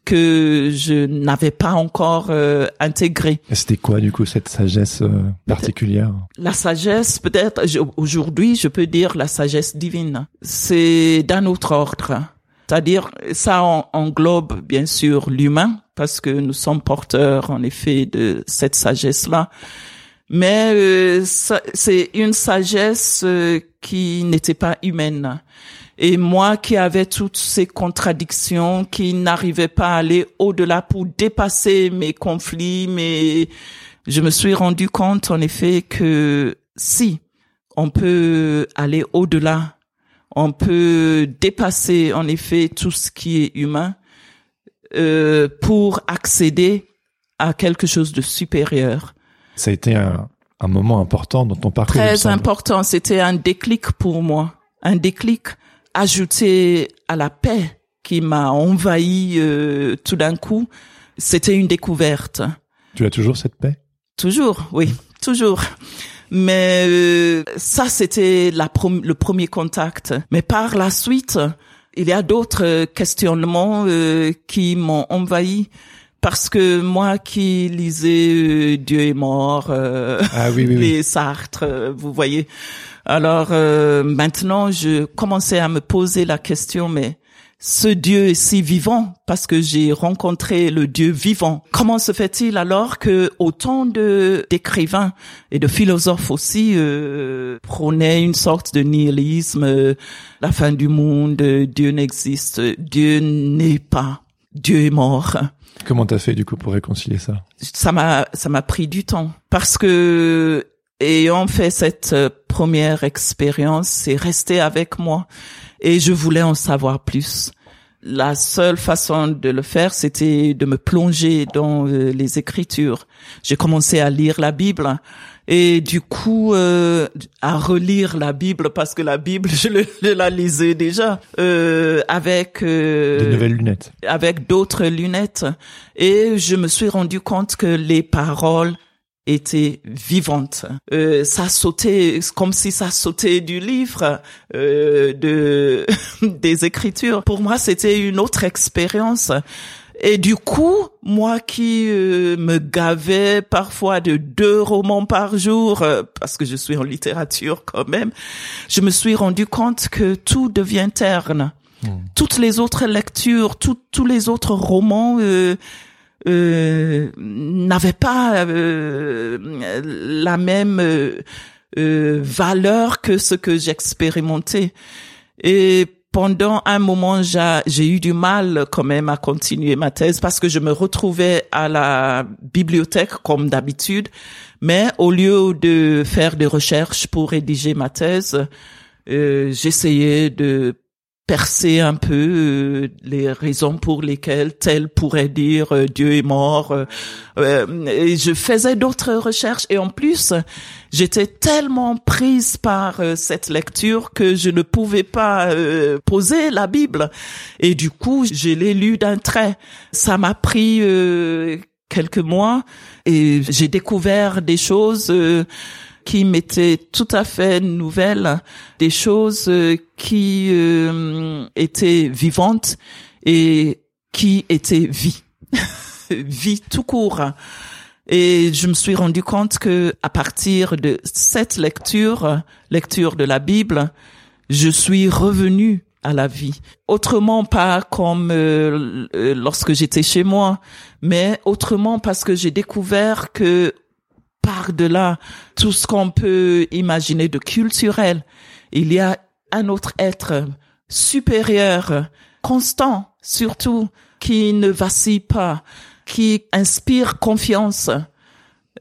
Speaker 1: que je n'avais pas encore euh, intégrée.
Speaker 3: C'était quoi du coup cette sagesse euh, particulière?
Speaker 1: La sagesse, peut-être aujourd'hui, je peux dire la sagesse divine. C'est d'un autre ordre. C'est-à-dire, ça englobe bien sûr l'humain, parce que nous sommes porteurs en effet de cette sagesse-là mais euh, c'est une sagesse euh, qui n'était pas humaine. Et moi qui avais toutes ces contradictions, qui n'arrivais pas à aller au-delà pour dépasser mes conflits, mais je me suis rendu compte en effet que si on peut aller au-delà, on peut dépasser en effet tout ce qui est humain euh, pour accéder à quelque chose de supérieur
Speaker 3: ça a été un, un moment important dans ton parcours.
Speaker 1: Très important. C'était un déclic pour moi. Un déclic ajouté à la paix qui m'a envahi euh, tout d'un coup. C'était une découverte.
Speaker 3: Tu as toujours cette paix?
Speaker 1: Toujours, oui, toujours. Mais euh, ça, c'était le premier contact. Mais par la suite, il y a d'autres questionnements euh, qui m'ont envahi parce que moi qui lisais euh, Dieu est mort, euh,
Speaker 3: ah, oui, oui,
Speaker 1: les
Speaker 3: oui.
Speaker 1: Sartre, euh, vous voyez. Alors euh, maintenant, je commençais à me poser la question, mais ce Dieu est si vivant parce que j'ai rencontré le Dieu vivant. Comment se fait-il alors que autant de d'écrivains et de philosophes aussi euh, prônaient une sorte de nihilisme, euh, la fin du monde, Dieu n'existe, Dieu n'est pas, Dieu est mort?
Speaker 3: Comment t'as fait du coup pour réconcilier ça?
Speaker 1: Ça m'a ça m'a pris du temps parce que ayant fait cette première expérience, c'est resté avec moi et je voulais en savoir plus. La seule façon de le faire, c'était de me plonger dans euh, les Écritures. J'ai commencé à lire la Bible et du coup euh, à relire la Bible parce que la Bible je, le, je la lisais déjà euh, avec
Speaker 3: euh, de nouvelles lunettes.
Speaker 1: avec d'autres lunettes. Et je me suis rendu compte que les paroles étaient vivantes. Euh, ça sautait comme si ça sautait du livre euh, de des écritures. Pour moi c'était une autre expérience et du coup, moi qui euh, me gavais parfois de deux romans par jour, euh, parce que je suis en littérature quand même, je me suis rendu compte que tout devient terne.
Speaker 3: Mmh.
Speaker 1: Toutes les autres lectures, tout, tous les autres romans euh, n'avaient pas la même valeur que ce que j'expérimentais. Et pendant un moment, j'ai eu du mal quand même à continuer ma thèse parce que je me retrouvais à la bibliothèque comme d'habitude, mais au lieu de faire des recherches pour rédiger ma thèse, euh, j'essayais de percer un peu euh, les raisons pour lesquelles tel pourrait dire euh, Dieu est mort. Euh, je faisais d'autres recherches et en plus, j'étais tellement prise par cette lecture que je ne pouvais pas poser la Bible. Et du coup, je l'ai lu d'un trait. Ça m'a pris quelques mois et j'ai découvert des choses qui m'étaient tout à fait nouvelles, des choses euh, qui euh, étaient vivantes et qui étaient vie, vie tout court. Et je me suis rendu compte que à partir de cette lecture, lecture de la Bible, je suis revenu à la vie. Autrement pas comme euh, lorsque j'étais chez moi, mais autrement parce que j'ai découvert que par-delà tout ce qu'on peut imaginer de culturel, il y a un autre être supérieur, constant surtout, qui ne vacille pas, qui inspire confiance.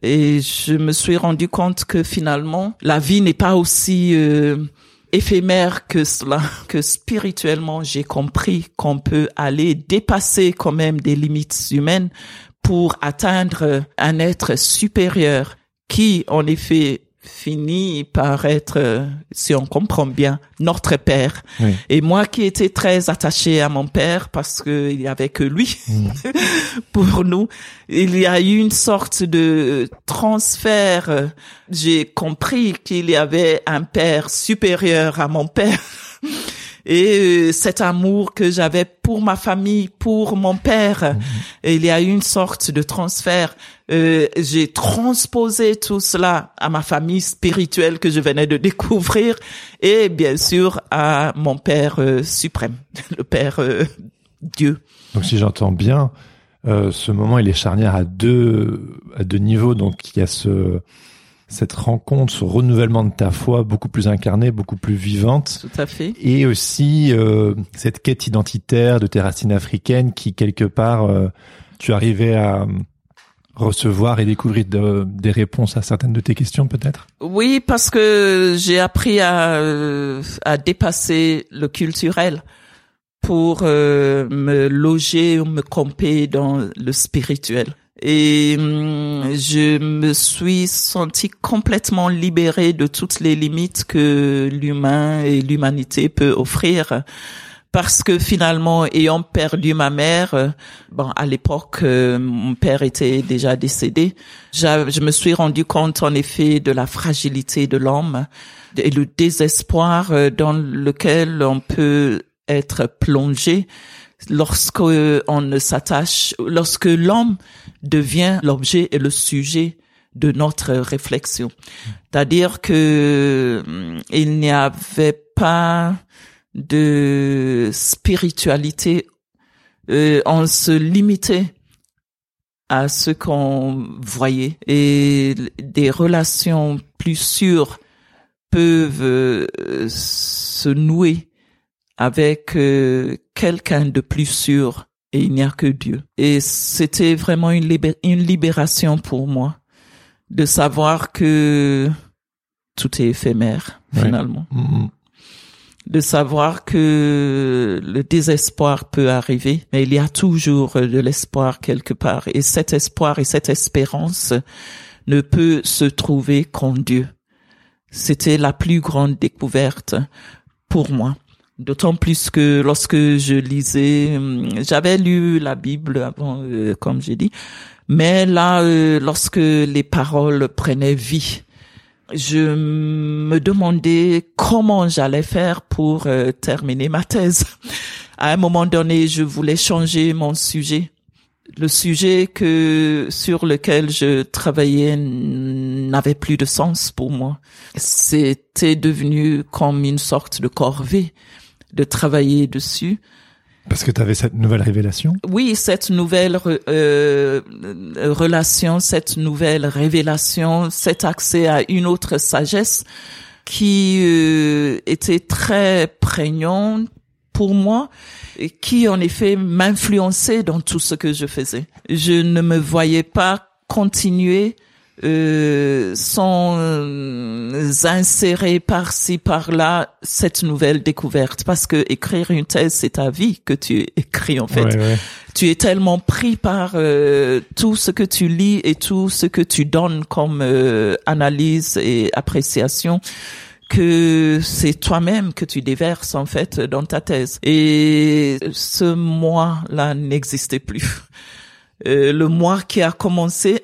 Speaker 1: Et je me suis rendu compte que finalement, la vie n'est pas aussi euh, éphémère que cela, que spirituellement j'ai compris qu'on peut aller dépasser quand même des limites humaines pour atteindre un être supérieur qui, en effet, finit par être, si on comprend bien, notre père. Et moi qui étais très attachée à mon père parce que il y avait que lui mm. pour nous, il y a eu une sorte de transfert. J'ai compris qu'il y avait un père supérieur à mon père et euh, cet amour que j'avais pour ma famille, pour mon père. Mhm. il y a eu une sorte de transfert. Euh, j'ai transposé tout cela à ma famille spirituelle que je venais de découvrir et bien sûr à mon Père euh, suprême, le Père Dieu.
Speaker 3: Donc si j'entends bien, ce moment il est charnière à deux à deux niveaux. Donc il y a ce cette rencontre, ce renouvellement de ta foi beaucoup plus incarnée, beaucoup plus vivante.
Speaker 1: Tout à fait.
Speaker 3: Et aussi euh, cette quête identitaire de tes racines africaines qui quelque part euh, tu arrivais à recevoir et découvrir des réponses à certaines de tes questions peut-être?
Speaker 1: Oui, parce que j'ai appris à, euh, à dépasser le culturel pour me loger ou me camper dans le spirituel et hum, je me suis sentie complètement libérée de toutes les limites que l'humain et l'humanité peut offrir. Parce que finalement ayant perdu ma mère bon à l'époque euh, mon père était déjà décédé je me suis rendu compte en effet de la fragilité de l'homme et le désespoir euh, dans lequel on peut être plongé lorsque on ne s'attache, lorsque l'homme devient l'objet et le sujet de notre réflexion. C'est-à-dire que hum, il n'y avait pas de spiritualité, euh, on se limitait à ce qu'on voyait et des relations plus sûres peuvent euh, se nouer avec euh, quelqu'un de plus sûr et il n'y a que Dieu. Et c'était vraiment une, une libération pour moi de savoir que tout est éphémère finalement. Mm-hmm. De savoir que le désespoir peut arriver, mais il y a toujours de l'espoir quelque part. Et cet espoir et cette espérance ne peut se trouver qu'en Dieu. C'était la plus grande découverte pour moi. D'autant plus que lorsque je lisais, hum, j'avais lu la Bible avant, euh, comme j'ai dit, mais là, euh, lorsque les paroles prenaient vie, je me demandais comment j'allais faire pour euh, terminer ma thèse. À un moment donné, je voulais changer mon sujet. Le sujet que sur lequel je travaillais n'avait plus de sens pour moi. C'était devenu comme une sorte de corvée de travailler dessus.
Speaker 3: Parce que tu avais cette nouvelle révélation?
Speaker 1: Oui, cette nouvelle euh, relation, cette nouvelle révélation, cet accès à une autre sagesse qui euh, était très prégnant pour moi et qui en effet m'influençait dans tout ce que je faisais. Je ne me voyais pas continuer euh, sont euh, insérés par-ci par-là cette nouvelle découverte parce que écrire une thèse c'est ta vie que tu écris en fait
Speaker 3: Ouais, ouais.
Speaker 1: tu es tellement pris par euh, tout ce que tu lis et tout ce que tu donnes comme euh, analyse et appréciation que c'est toi-même que tu déverses en fait dans ta thèse. Et ce moi-là n'existait plus. Euh, le moi qui a commencé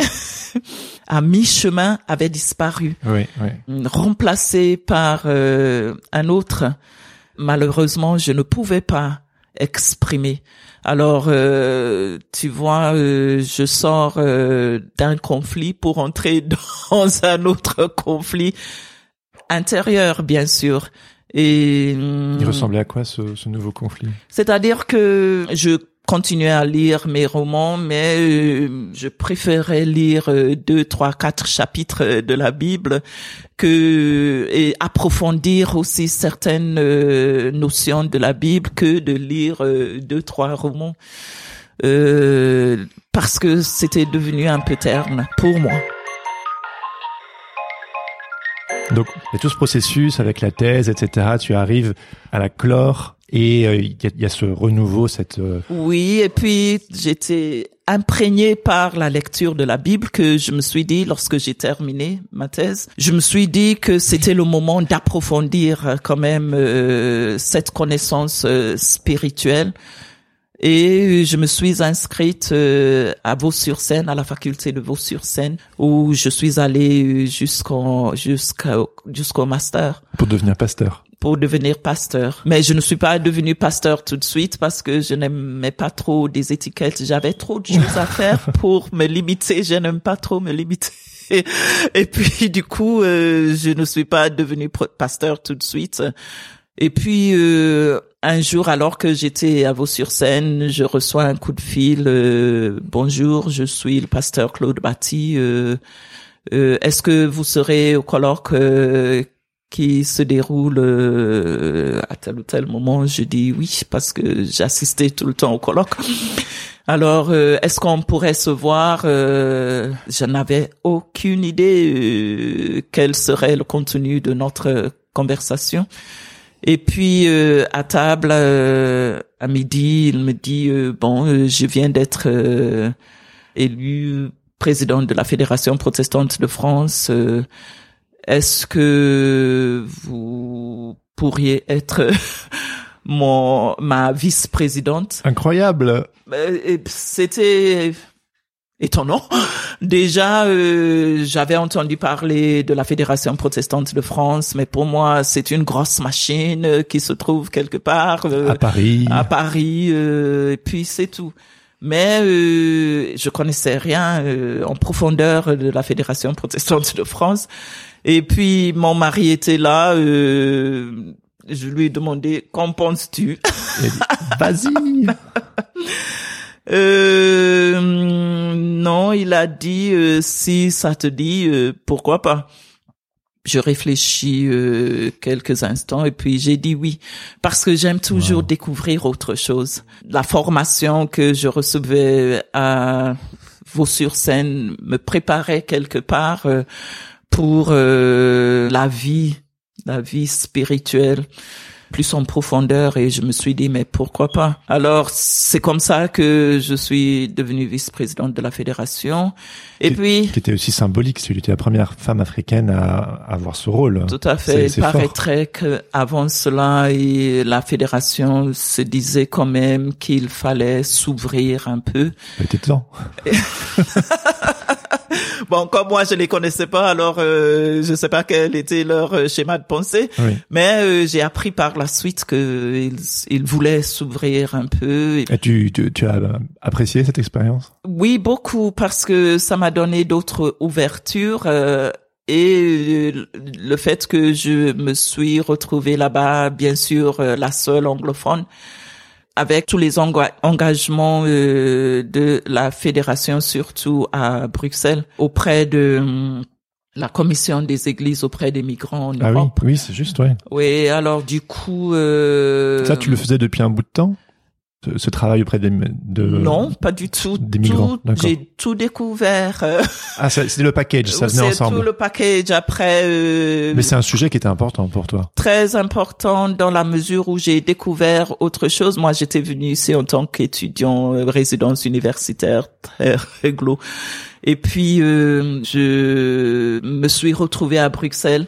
Speaker 1: à mi-chemin avait disparu
Speaker 3: Oui, oui.
Speaker 1: remplacé par euh, un autre. Malheureusement, je ne pouvais pas exprimer. Alors, euh, tu vois, euh, je sors euh, d'un conflit pour entrer dans un autre conflit intérieur, bien sûr. Et
Speaker 3: Il
Speaker 1: hum,
Speaker 3: ressemblait à quoi ce, ce nouveau conflit?
Speaker 1: c'est-à-dire que je continuais à lire mes romans, mais euh, je préférais lire euh, deux, trois, quatre chapitres euh, de la Bible que et approfondir aussi certaines euh, notions de la Bible que de lire euh, deux, trois romans. Euh, parce que c'était devenu un peu terne pour moi.
Speaker 3: Donc, il y a tout ce processus avec la thèse, etc. Tu arrives à la clore et euh, il y, y a ce renouveau, cette... euh,
Speaker 1: Oui, et puis j'étais imprégnée par la lecture de la Bible que je me suis dit lorsque j'ai terminé ma thèse. Je me suis dit que c'était le moment d'approfondir euh, quand même euh, cette connaissance euh, spirituelle. Et je me suis inscrite euh, à Vaux-sur-Seine, à la faculté de Vaux-sur-Seine, où je suis allée jusqu'au jusqu'au jusqu'au master
Speaker 3: pour devenir pasteur.
Speaker 1: Pour devenir pasteur. Mais je ne suis pas devenu pasteur tout de suite parce que je n'aimais pas trop des étiquettes. J'avais trop de choses à faire pour me limiter. Je n'aime pas trop me limiter. Et puis du coup, euh, je ne suis pas devenu pro- pasteur tout de suite. Et puis euh, un jour, alors que j'étais à Vaux-sur-Seine, je reçois un coup de fil. euh, Bonjour, je suis le pasteur Claude Batty. euh, euh, Est-ce que vous serez au colloque euh, qui se déroule euh, à tel ou tel moment Je dis oui parce que j'assistais tout le temps au colloque. Alors, euh, est-ce qu'on pourrait se voir euh, Je n'avais aucune idée euh, quel serait le contenu de notre conversation. Et puis euh, à table euh, à midi, il me dit bon, je viens d'être élu président de la Fédération protestante de France. Est-ce que vous pourriez être mon ma vice-présidente?
Speaker 3: Incroyable
Speaker 1: euh, C'était étonnant. Déjà, euh, j'avais entendu parler de la Fédération protestante de France, mais pour moi, c'est une grosse machine qui se trouve quelque part euh,
Speaker 3: À Paris.
Speaker 1: à Paris, euh, et puis c'est tout. Mais euh, je connaissais rien euh, en profondeur de la Fédération protestante de France. Et puis mon mari était là. euh, je lui ai demandé qu'en penses-tu?
Speaker 3: Vas-y
Speaker 1: euh, Non, il a dit euh, si ça te dit, euh, pourquoi pas. Je réfléchis euh, quelques instants et puis j'ai dit oui parce que j'aime toujours
Speaker 3: Wow.
Speaker 1: découvrir autre chose. La formation que je recevais à Vaux-sur-Seine me préparait quelque part euh, pour euh, la vie, la vie spirituelle plus en profondeur et je me suis dit mais pourquoi pas? Alors c'est comme ça que je suis devenue vice-présidente de la fédération et
Speaker 3: Qui-
Speaker 1: puis
Speaker 3: Qui était aussi symbolique, tu étais la première femme africaine à, à avoir ce rôle.
Speaker 1: Tout à fait. Il paraîtrait que avant cela, et la fédération se disait quand même qu'il fallait s'ouvrir un peu.
Speaker 3: Il était temps.
Speaker 1: Bon, comme moi je les connaissais pas, alors euh, je sais pas quel était leur euh, schéma de pensée,
Speaker 3: Oui.
Speaker 1: mais euh, j'ai appris par la suite que ils, voulaient s'ouvrir un peu. Et
Speaker 3: Et tu, tu, tu as apprécié cette expérience?
Speaker 1: Oui, beaucoup, parce que ça m'a donné d'autres ouvertures euh, et euh, le fait que je me suis retrouvée là-bas, bien sûr, euh, la seule anglophone, avec tous les enga- engagements euh, de la fédération, surtout à Bruxelles, auprès de hum, la commission des églises auprès des migrants en
Speaker 3: Ah oui, oui, c'est juste, ouais.
Speaker 1: Oui, alors du coup... Euh,
Speaker 3: Ça, tu le faisais depuis un bout de temps? Ce, ce travail auprès des, de
Speaker 1: Non, pas du tout.
Speaker 3: des migrants.
Speaker 1: J'ai tout découvert. euh,
Speaker 3: Ah, c'était le package, ça venait
Speaker 1: c'est
Speaker 3: ensemble.
Speaker 1: tout le package après. euh,
Speaker 3: Mais c'est un sujet qui était important pour toi.
Speaker 1: très important dans la mesure où j'ai découvert autre chose. Moi, j'étais venu ici en tant qu'étudiant euh, résidence universitaire très réglo. Et puis, euh, je me suis retrouvé à Bruxelles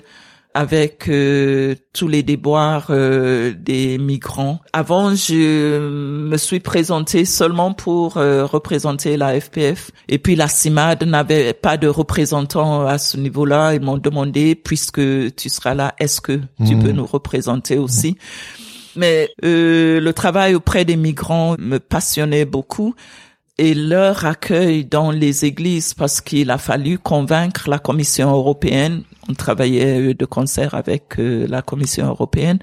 Speaker 1: avec euh, tous les déboires euh, des migrants. Avant, je me suis présenté seulement pour euh, représenter la FPF. Et puis la CIMAD n'avait pas de représentant à ce niveau-là. Ils m'ont demandé, puisque tu seras là, est-ce que tu
Speaker 3: Mhm.
Speaker 1: peux nous représenter aussi? Mais euh, le travail auprès des migrants me passionnait beaucoup et leur accueil dans les églises parce qu'il a fallu convaincre la Commission européenne. On travaillait euh, de concert avec euh, la Commission européenne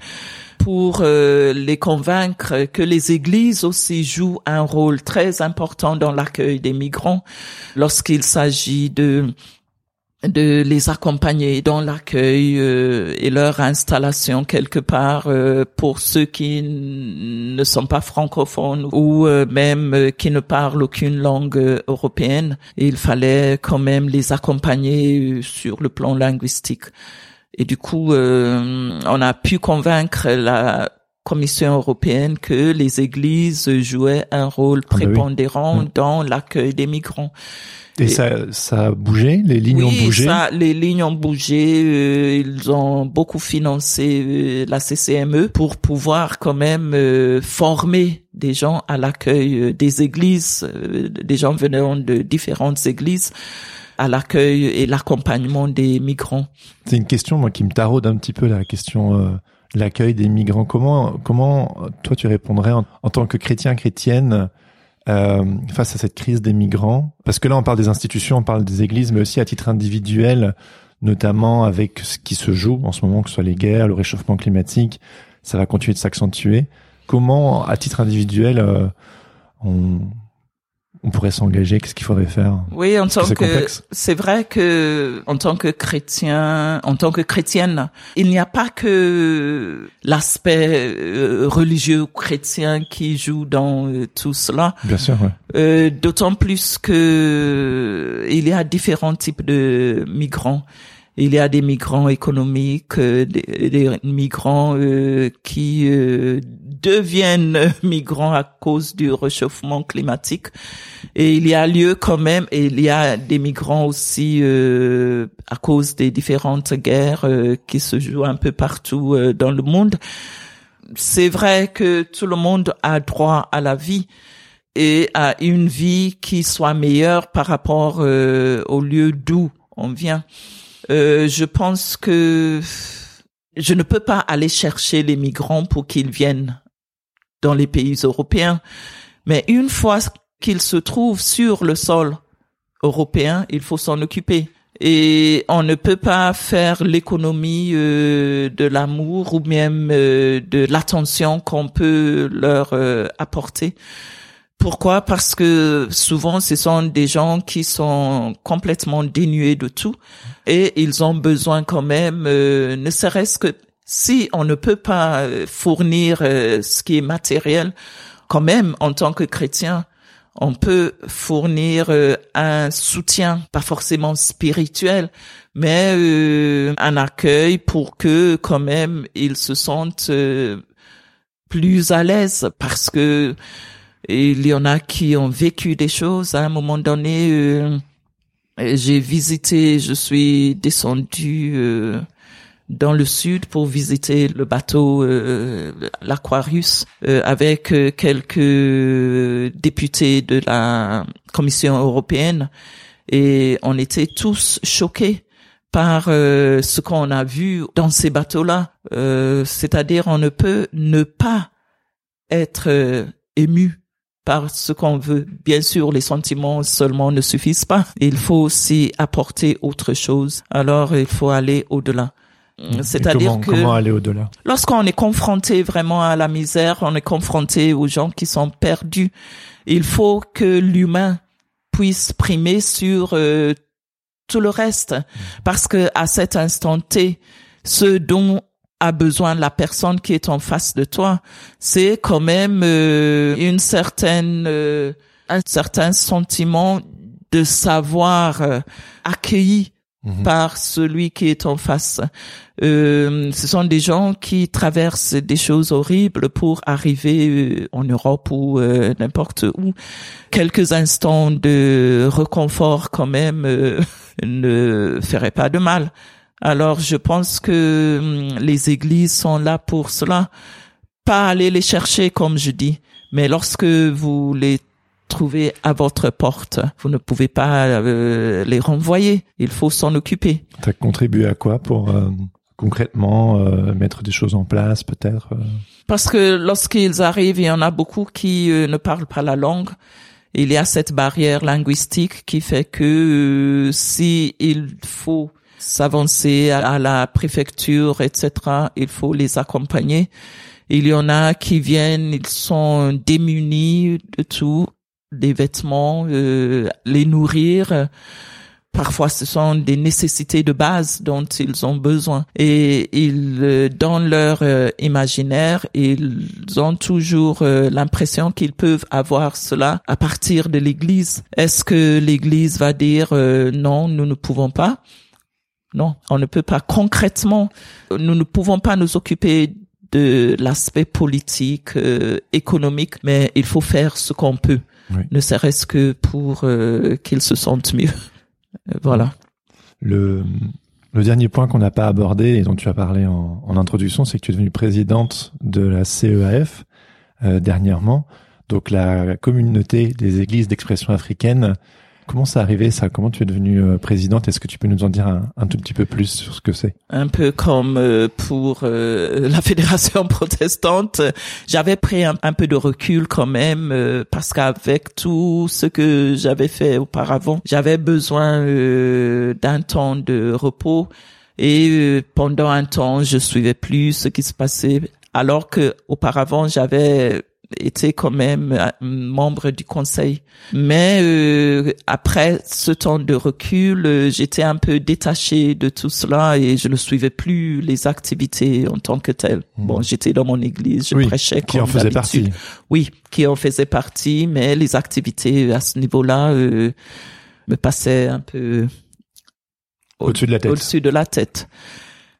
Speaker 1: pour euh, les convaincre que les églises aussi jouent un rôle très important dans l'accueil des migrants lorsqu'il s'agit de de les accompagner dans l'accueil euh, et leur installation quelque part euh, pour ceux qui ne sont pas francophones ou euh, même euh, qui ne parlent aucune langue euh, européenne. Il fallait quand même les accompagner sur le plan linguistique. Et du coup, on a pu convaincre la Commission européenne que les églises jouaient un rôle
Speaker 3: Ah bah oui.
Speaker 1: prépondérant dans l'accueil des migrants.
Speaker 3: Et,
Speaker 1: Et-
Speaker 3: ça, ça a bougé, les lignes
Speaker 1: oui,
Speaker 3: ont bougé?
Speaker 1: ça, les lignes ont bougé. euh, ils ont beaucoup financé euh, la CCME pour pouvoir quand même euh, former des gens à l'accueil euh, des églises, euh, des gens venant de différentes églises à l'accueil et l'accompagnement des migrants.
Speaker 3: C'est une question moi qui me taraude un petit peu la question euh, l'accueil des migrants. Comment comment toi tu répondrais en, en tant que chrétien chrétienne euh, face à cette crise des migrants? Parce que là on parle des institutions, on parle des églises, mais aussi à titre individuel, notamment avec ce qui se joue en ce moment, que ce soit les guerres, le réchauffement climatique, ça va continuer de s'accentuer. Comment à titre individuel euh, on on pourrait s'engager Qu'est-ce qu'il faudrait faire?
Speaker 1: Oui, en tant que c'est vrai que en tant que chrétien, en tant que chrétienne, il n'y a pas que l'aspect euh, religieux ou chrétien qui joue dans euh, tout cela.
Speaker 3: Bien sûr. Ouais.
Speaker 1: Euh, D'autant plus que il y a différents types de migrants. Il y a des migrants économiques, des, des migrants euh, qui euh, deviennent migrants à cause du réchauffement climatique. Et il y a lieu quand même, et il y a des migrants aussi euh, à cause des différentes guerres euh, qui se jouent un peu partout euh, dans le monde. C'est vrai que tout le monde a droit à la vie et à une vie qui soit meilleure par rapport euh, au lieu d'où on vient. Euh, je pense que je ne peux pas aller chercher les migrants pour qu'ils viennent dans les pays européens, mais une fois qu'ils se trouvent sur le sol européen, il faut s'en occuper. Et on ne peut pas faire l'économie euh, de l'amour ou même euh, de l'attention qu'on peut leur euh, apporter. Pourquoi? Parce que souvent, ce sont des gens qui sont complètement dénués de tout et ils ont besoin quand même, ne serait-ce que si on ne peut pas euh, fournir euh, ce qui est matériel, quand même, en tant que chrétien, on peut fournir euh, un soutien, pas forcément spirituel, mais un accueil pour que quand même ils se sentent plus à l'aise parce que il y en a qui ont vécu des choses à un moment donné. j'ai visité, je suis descendu euh, dans le sud pour visiter le bateau, euh, l'Aquarius, euh, avec euh, quelques députés de la Commission européenne, et on était tous choqués par euh, ce qu'on a vu dans ces bateaux-là. Euh, C'est-à-dire, on ne peut ne pas être euh, ému par ce qu'on veut. Bien sûr, les sentiments seulement ne suffisent pas. Il faut aussi apporter autre chose. Alors, il faut aller au-delà.
Speaker 3: Et
Speaker 1: C'est-à-dire que
Speaker 3: comment aller au-delà
Speaker 1: lorsqu'on est confronté vraiment à la misère, on est confronté aux gens qui sont perdus. Il faut que l'humain puisse primer sur euh, tout le reste, parce que à cet instant T, ce dont a besoin la personne qui est en face de toi. C'est quand même euh, une certaine euh, un certain sentiment de savoir euh, accueilli
Speaker 3: Mhm.
Speaker 1: par celui qui est en face. Euh, ce sont des gens qui traversent des choses horribles pour arriver euh, en Europe ou euh, n'importe où. Quelques instants de reconfort quand même euh, ne feraient pas de mal. Alors je pense que hum, les églises sont là pour cela. Pas aller les chercher comme je dis, mais lorsque vous les trouvez à votre porte, vous ne pouvez pas euh, les renvoyer. Il faut s'en occuper.
Speaker 3: T'as contribué à quoi pour euh, concrètement euh, mettre des choses en place, peut-être euh?
Speaker 1: Parce que lorsqu'ils arrivent, il y en a beaucoup qui euh, ne parlent pas la langue. Il y a cette barrière linguistique qui fait que euh, si il faut s'avancer à la préfecture, etc., il faut les accompagner. Il y en a qui viennent, ils sont démunis de tout, des vêtements, euh, les nourrir. Parfois, ce sont des nécessités de base dont ils ont besoin. Et ils, euh, dans leur euh, imaginaire, ils ont toujours euh, l'impression qu'ils peuvent avoir cela à partir de l'Église. Est-ce que l'Église va dire non, nous ne pouvons pas? Non, on ne peut pas. Concrètement, nous ne pouvons pas nous occuper de l'aspect politique, euh, économique, mais il faut faire ce qu'on peut,
Speaker 3: Oui.
Speaker 1: ne serait-ce que pour euh, qu'ils se sentent mieux. Euh, Voilà.
Speaker 3: Le, le dernier point qu'on n'a pas abordé et dont tu as parlé en, en introduction, c'est que tu es devenue présidente de la CEAF euh, dernièrement, donc la communauté des églises d'expression africaine. Comment ça arrivé ça? Comment tu es devenue euh, présidente? Est-ce que tu peux nous en dire un, tout petit peu plus sur ce que c'est?
Speaker 1: Un peu comme euh, pour euh, la fédération protestante, j'avais pris un, un peu de recul quand même parce qu'avec tout ce que j'avais fait auparavant, j'avais besoin d'un temps de repos. Et pendant un temps, je suivais plus ce qui se passait. Alors que auparavant, j'avais été quand même euh, membre du conseil. Mais euh, après ce temps de recul, euh, j'étais un peu détaché de tout cela et je ne suivais plus les activités en tant que telles.
Speaker 3: Mhm.
Speaker 1: Bon, j'étais dans mon église, je
Speaker 3: Oui,
Speaker 1: prêchais
Speaker 3: Qui en faisait partie
Speaker 1: Oui, qui en faisait partie, mais les activités à ce niveau-là euh, me passaient un peu au-
Speaker 3: au-dessus de la tête.
Speaker 1: au-dessus de la tête.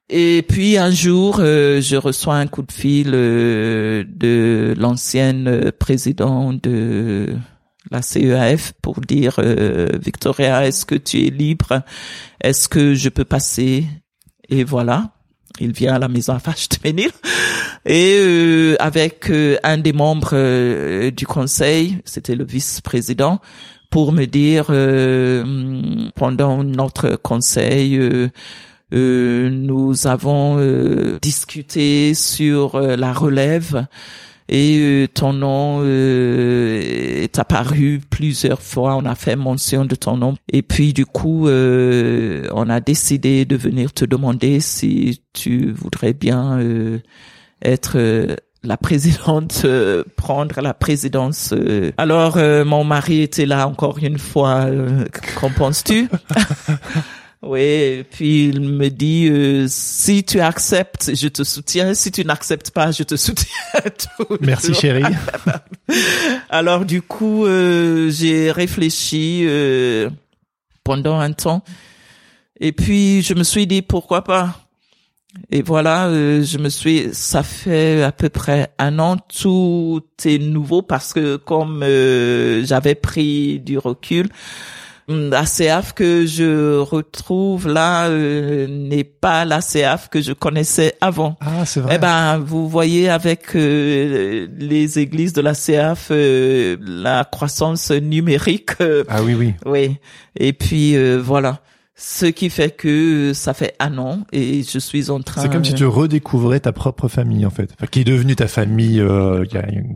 Speaker 1: Et puis un jour, euh, je reçois un coup de fil euh, de l'ancienne euh, président de la CEAF pour dire Victoria, est-ce que tu es libre? Est-ce que je peux passer? Et voilà, il vient à la maison à Fachtemesnil et avec un des membres du conseil, c'était le vice-président, pour me dire pendant notre conseil. Euh, nous avons euh, discuté sur euh, la relève et euh, ton nom euh, est apparu plusieurs fois. On a fait mention de ton nom et puis du coup, euh, on a décidé de venir te demander si tu voudrais bien être la présidente, euh, prendre la présidence. euh. Alors, euh, mon mari était là encore une fois. Qu'en penses-tu? Oui, et puis il me dit euh, si tu acceptes, je te soutiens. Si tu n'acceptes pas, je te soutiens. toujours.
Speaker 3: Merci chérie.
Speaker 1: Alors du coup, euh, j'ai réfléchi euh, pendant un temps, et puis je me suis dit pourquoi pas? Et voilà, euh, je me suis. Ça fait à peu près un an, tout est nouveau parce que comme euh, j'avais pris du recul, la CAF que je retrouve là euh, n'est pas la CAF que je connaissais avant.
Speaker 3: Ah, c'est vrai.
Speaker 1: Eh ben, vous voyez avec euh, les églises de la CAF euh, la croissance numérique. euh,
Speaker 3: ah oui, oui.
Speaker 1: oui. Et puis euh, voilà. Ce qui fait que ça fait un an et je suis en train.
Speaker 3: C'est comme si tu redécouvrais ta propre famille en fait, enfin, qui est devenue ta famille euh,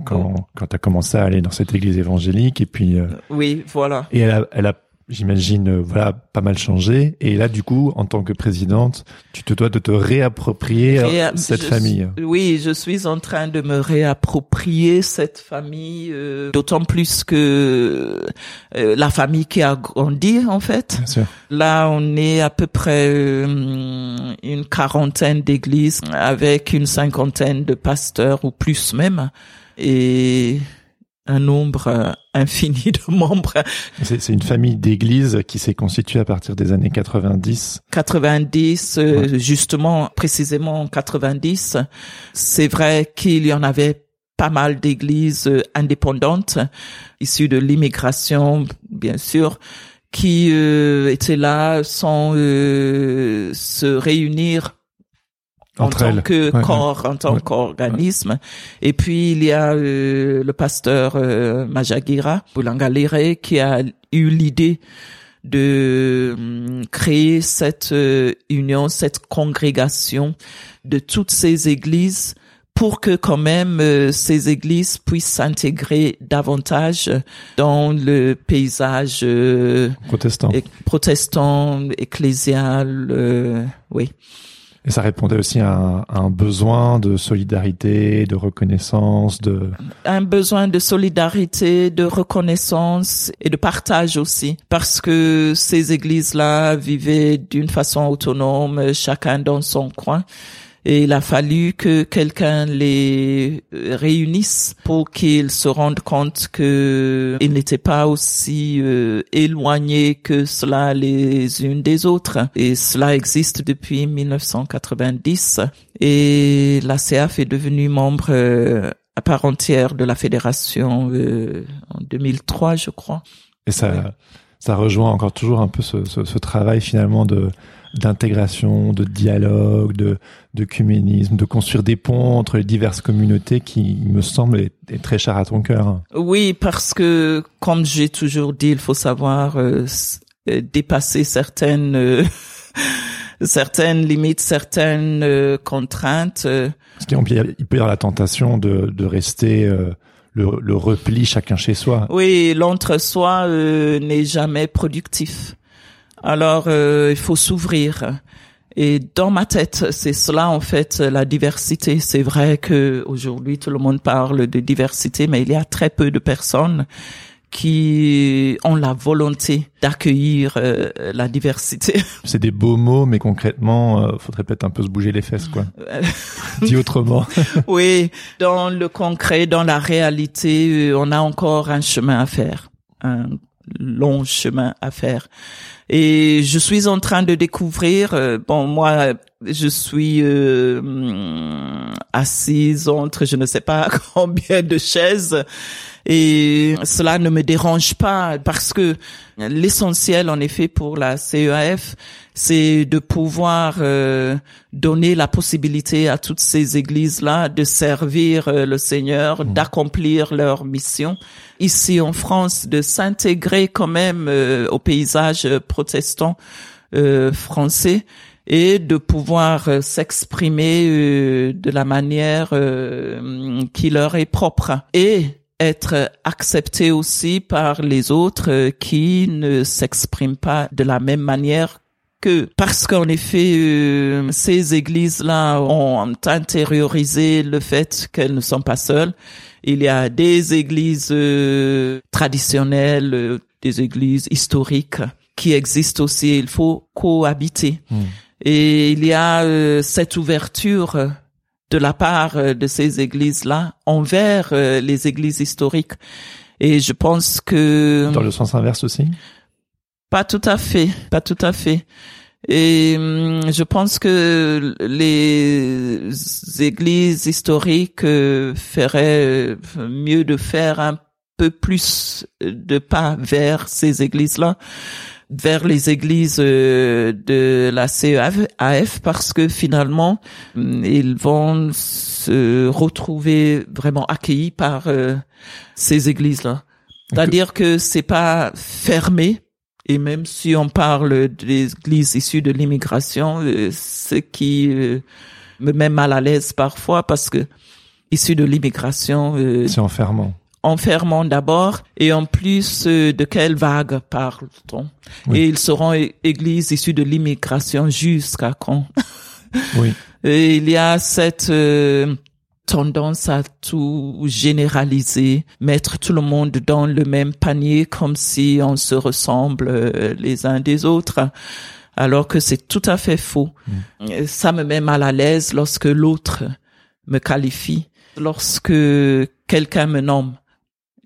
Speaker 3: quand quand t'as commencé à aller dans cette église évangélique et puis euh,
Speaker 1: Oui, voilà.
Speaker 3: et elle a elle a j'imagine euh, voilà pas mal changé et là du coup en tant que présidente tu te dois de te réapproprier
Speaker 1: Et,
Speaker 3: cette famille.
Speaker 1: Oui, je suis en train de me réapproprier cette famille, euh, d'autant plus que euh, la famille qui a grandi en fait.
Speaker 3: Bien sûr.
Speaker 1: Là, on est à peu près euh, une quarantaine d'églises avec une cinquantaine de pasteurs ou plus même et un nombre euh, infini de membres.
Speaker 3: C'est une famille d'églises qui s'est constituée à partir des années 90.
Speaker 1: 90, euh, justement, précisément 90. C'est vrai qu'il y en avait pas mal d'églises euh, indépendantes issues de l'immigration, bien sûr, qui euh, étaient là sans euh, se réunir en tant que corps, en tant qu'organisme. Et puis il y a euh, le pasteur euh, Majagira Boulangalere qui a eu l'idée de hum, créer cette union, cette congrégation de toutes ces églises pour que quand même euh, ces églises puissent s'intégrer davantage dans le paysage euh,
Speaker 3: protestant,
Speaker 1: protestant, ecclésial, euh, oui.
Speaker 3: Et ça répondait aussi à un, besoin de solidarité, de reconnaissance, de
Speaker 1: un besoin de solidarité, de reconnaissance et de partage aussi, parce que ces églises-là vivaient d'une façon autonome, chacun dans son coin et il a fallu que quelqu'un les réunisse pour qu'ils se rendent compte qu'ils n'étaient pas aussi euh, éloignés que cela les unes des autres. Et cela existe depuis 1990 et la CAF est devenue membre euh, à part entière de la fédération euh, en 2003, je crois.
Speaker 3: Et ça, ça rejoint encore toujours un peu ce, ce, ce travail finalement de d'intégration, de dialogue, de d'œcuménisme, de construire des ponts entre les diverses communautés qui, me semble, est, très cher à ton cœur.
Speaker 1: Oui, parce que, comme j'ai toujours dit, il faut savoir euh, euh, dépasser certaines euh, certaines limites, certaines contraintes.
Speaker 3: Parce qu'il peut y avoir la tentation de, de rester le, le, repli chacun chez soi.
Speaker 1: Oui, l'entre-soi n'est jamais productif. Alors, euh, il faut s'ouvrir. Et dans ma tête, c'est cela en fait la diversité. C'est vrai que aujourd'hui tout le monde parle de diversité, mais il y a très peu de personnes qui ont la volonté d'accueillir euh, la diversité.
Speaker 3: C'est des beaux mots, mais concrètement, euh, faudrait peut-être un peu se bouger les fesses, quoi. Dit autrement.
Speaker 1: oui, dans le concret, dans la réalité, on a encore un chemin à faire, un long chemin à faire. Et je suis en train de découvrir, euh, bon, moi, je suis euh, assise entre je ne sais pas combien de chaises et cela ne me dérange pas parce que l'essentiel, en effet, pour la CEAF, c'est de pouvoir euh, donner la possibilité à toutes ces églises-là de servir le Seigneur, mmh. d'accomplir leur mission ici en France de s'intégrer quand même euh, au paysage protestant euh, français et de pouvoir euh, s'exprimer de la manière qui leur est propre et être accepté aussi par les autres qui ne s'expriment pas de la même manière que parce qu'en effet ces églises-là ont intériorisé le fait qu'elles ne sont pas seules il y a des églises euh, traditionnelles, euh, des églises historiques qui existent aussi. Il faut cohabiter. Hmm. Et il y a euh, cette ouverture de la part de ces églises-là envers les églises historiques. Et je pense que...
Speaker 3: Dans le sens inverse aussi?
Speaker 1: Pas tout à fait, pas tout à fait. Et hum, je pense que les églises historiques euh, feraient euh, mieux de faire un peu plus de pas vers ces églises-là, vers les églises euh, de la CEAF, parce que finalement, hum, ils vont se retrouver vraiment accueillis par ces églises-là. C'est-à-dire que c'est pas fermé, et même si on parle d'églises issues de l'immigration, euh, ce qui euh, me met mal à l'aise parfois parce que issus de l'immigration,
Speaker 3: euh, c'est enfermant.
Speaker 1: Enfermant d'abord et en plus de quelle vague parle-t-on? Et ils seront églises issues de l'immigration jusqu'à quand?
Speaker 3: Oui.
Speaker 1: Et il y a cette tendance à tout généraliser, mettre tout le monde dans le même panier comme si on se ressemble euh, les uns des autres. alors que c'est tout à fait faux.
Speaker 3: Mm.
Speaker 1: Ça me met mal à l'aise lorsque l'autre me qualifie, lorsque quelqu'un me nomme.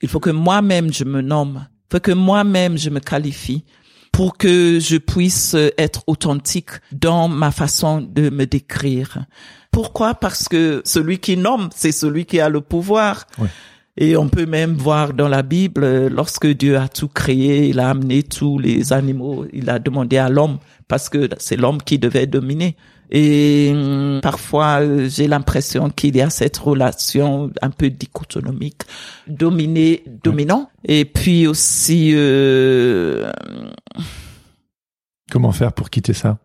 Speaker 1: Il faut que moi-même je me nomme, il faut que moi-même je me qualifie pour que je puisse être authentique dans ma façon de me décrire. Pourquoi? Parce que celui qui nomme, c'est celui qui a le pouvoir. Et on peut même voir dans la Bible, lorsque Dieu a tout créé, il a amené tous les animaux, il a demandé à l'homme, parce que c'est l'homme qui devait dominer. Et hum, parfois, euh, j'ai l'impression qu'il y a cette relation un peu dichotomique, dominé, dominant. Et puis aussi, euh,
Speaker 3: Comment faire pour quitter ça?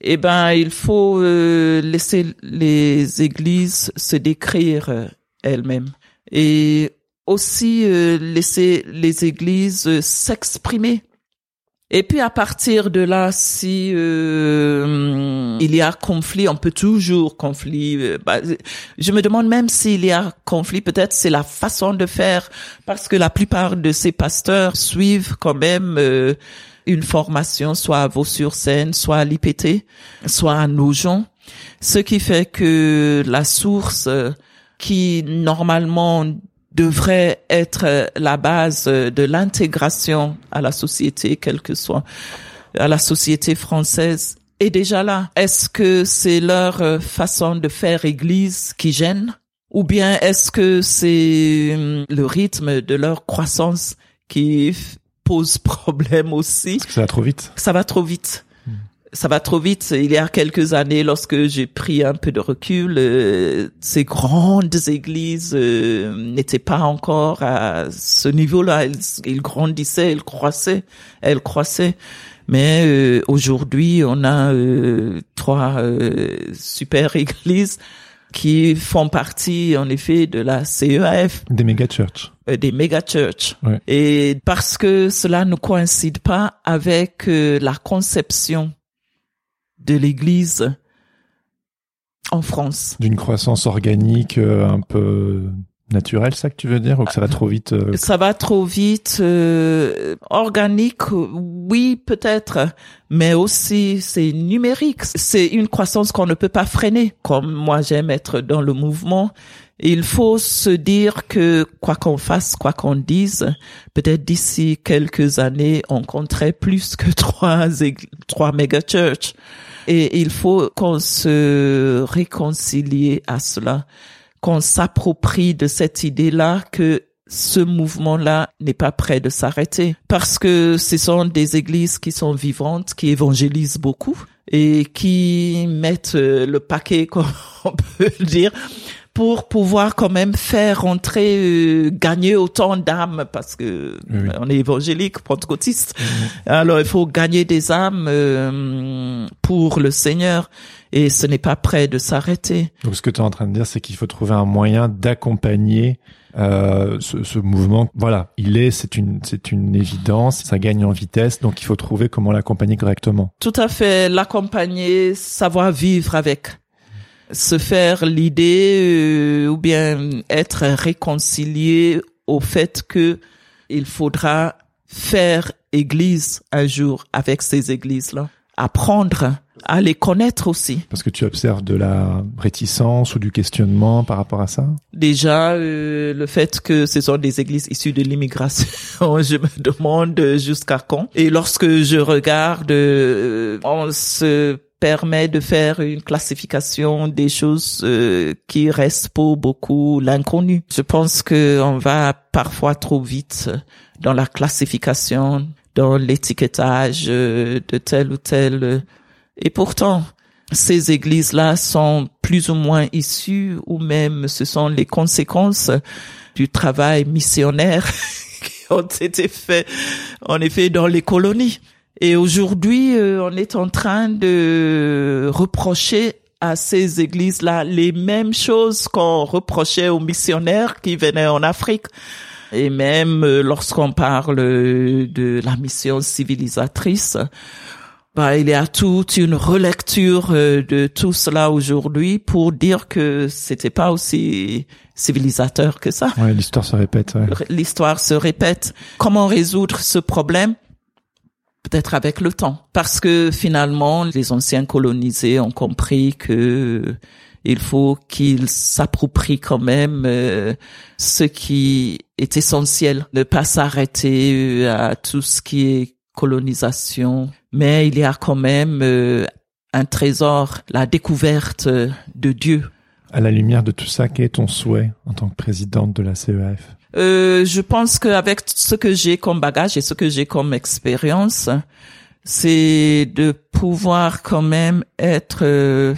Speaker 1: Eh ben, il faut euh, laisser les églises se décrire euh, elles-mêmes et aussi euh, laisser les églises s'exprimer. Et puis à partir de là, si euh, il y a conflit, on peut toujours conflit. euh, bah, je me demande même s'il y a conflit, peut-être c'est la façon de faire, parce que la plupart de ces pasteurs suivent quand même euh, une formation, soit à Vaux-sur-Seine, soit à l'IPT, soit à Nogent, ce qui fait que la source euh, qui normalement devrait être euh, la base euh, de l'intégration à la société, quelle que soit à la société française, est déjà là. Est-ce que c'est leur euh, façon de faire église qui gêne? Ou bien est-ce que c'est hum, le rythme de leur croissance qui pose problème aussi?
Speaker 3: Parce que ça va trop vite.
Speaker 1: ça va trop vite. Ça va trop vite. Il y a quelques années, lorsque j'ai pris un peu de recul, euh, ces grandes églises euh, n'étaient pas encore à ce niveau-là. Elles, ils grandissaient, elles croissaient, elles croissaient. Mais euh, aujourd'hui, on a euh, trois euh, super églises qui font partie, en effet, de la CEAF
Speaker 3: Des méga church.
Speaker 1: euh, des méga church.
Speaker 3: Ouais.
Speaker 1: Et parce que cela ne coïncide pas avec euh, la conception de l'Église en France.
Speaker 3: D'une croissance organique euh, un peu naturelle, ça que tu veux dire Ou que ça va trop vite euh,
Speaker 1: Ça va trop vite. euh, organique, oui, peut-être, mais aussi c'est numérique. C'est une croissance qu'on ne peut pas freiner. Comme moi, j'aime être dans le mouvement. Il faut se dire que quoi qu'on fasse, quoi qu'on dise, peut-être d'ici quelques années, on compterait plus que trois trois méga church. Et il faut qu'on se réconcilie à cela, qu'on s'approprie de cette idée-là que ce mouvement-là n'est pas prêt de s'arrêter. Parce que ce sont des églises qui sont vivantes, qui évangélisent beaucoup et qui mettent le paquet, comme on peut le dire, pour pouvoir quand même faire entrer, euh, gagner autant d'âmes parce que
Speaker 3: Oui,
Speaker 1: on est évangélique, pentecôtiste. Alors il faut gagner des âmes euh, pour le Seigneur et ce n'est pas prêt de s'arrêter.
Speaker 3: Donc ce que tu es en train de dire, c'est qu'il faut trouver un moyen d'accompagner euh, ce, ce mouvement. Voilà, il est, c'est une, c'est une évidence, ça gagne en vitesse, donc il faut trouver comment l'accompagner correctement.
Speaker 1: Tout à fait, l'accompagner, savoir vivre avec, se faire l'idée euh, ou bien être réconcilié au fait que il faudra faire église un jour avec ces églises-là, apprendre à les connaître aussi.
Speaker 3: Parce que tu observes de la réticence ou du questionnement par rapport à ça?
Speaker 1: Déjà, euh, le fait que ce sont des églises issues de l'immigration, je me demande jusqu'à quand? Et lorsque je regarde, euh, on se permet de faire une classification des choses euh, qui restent pour beaucoup l'inconnu. Je pense que on va parfois trop vite dans la classification, dans l'étiquetage euh, de tel ou tel. euh, Et pourtant, ces églises-là sont plus ou moins issues ou même ce sont les conséquences du travail missionnaire qui ont été faits en effet dans les colonies. Et aujourd'hui, euh, on est en train de reprocher à ces églises-là les mêmes choses qu'on reprochait aux missionnaires qui venaient en Afrique. Et même euh, lorsqu'on parle de la mission civilisatrice, bah, il y a toute une relecture euh, de tout cela aujourd'hui pour dire que c'était pas aussi civilisateur que ça.
Speaker 3: Ouais, l'histoire se répète. Ouais.
Speaker 1: L'histoire se répète. Comment résoudre ce problème? Peut-être avec le temps, parce que finalement, les anciens colonisés ont compris que il faut qu'ils s'approprient quand même euh, ce qui est essentiel, ne pas s'arrêter euh, à tout ce qui est colonisation, mais il y a quand même euh, un trésor, la découverte de Dieu.
Speaker 3: À la lumière de tout ça, quel est ton souhait en tant que présidente de la CEF
Speaker 1: euh, Je pense qu'avec ce que j'ai comme bagage et ce que j'ai comme expérience, c'est de pouvoir quand même être euh,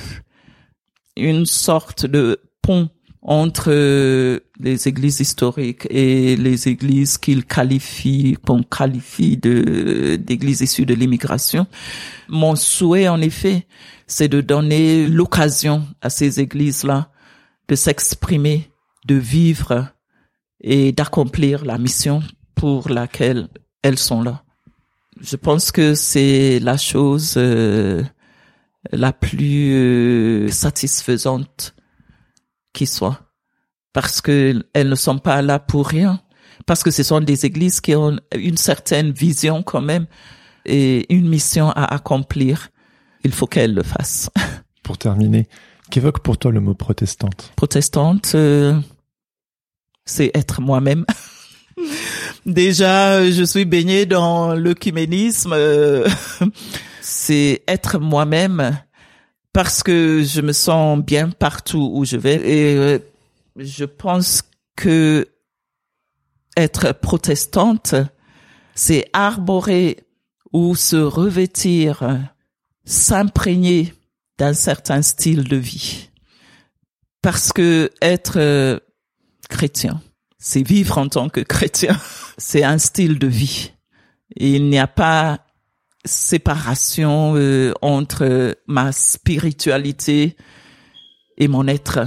Speaker 1: une sorte de pont entre euh, les églises historiques et les églises qu'ils qualifient, qu'on qualifie de d'églises issues de l'immigration. Mon souhait, en effet, c'est de donner l'occasion à ces églises-là de s'exprimer, de vivre et d'accomplir la mission pour laquelle elles sont là. Je pense que c'est la chose euh, la plus euh, satisfaisante qui soit. Parce que elles ne sont pas là pour rien. Parce que ce sont des églises qui ont une certaine vision quand même et une mission à accomplir. Il faut qu'elles le fassent.
Speaker 3: Pour terminer qu'évoque pour toi le mot protestante?
Speaker 1: Protestante euh, c'est être moi-même déjà je suis baignée dans l'œcuménisme euh, c'est être moi-même parce que je me sens bien partout où je vais et euh, je pense que être protestante, c'est arborer ou se revêtir, s'imprégner d'un certain style de vie. Parce que être euh, chrétien, c'est vivre en tant que chrétien, c'est un style de vie. Il n'y a pas séparation euh, entre ma spiritualité et mon être.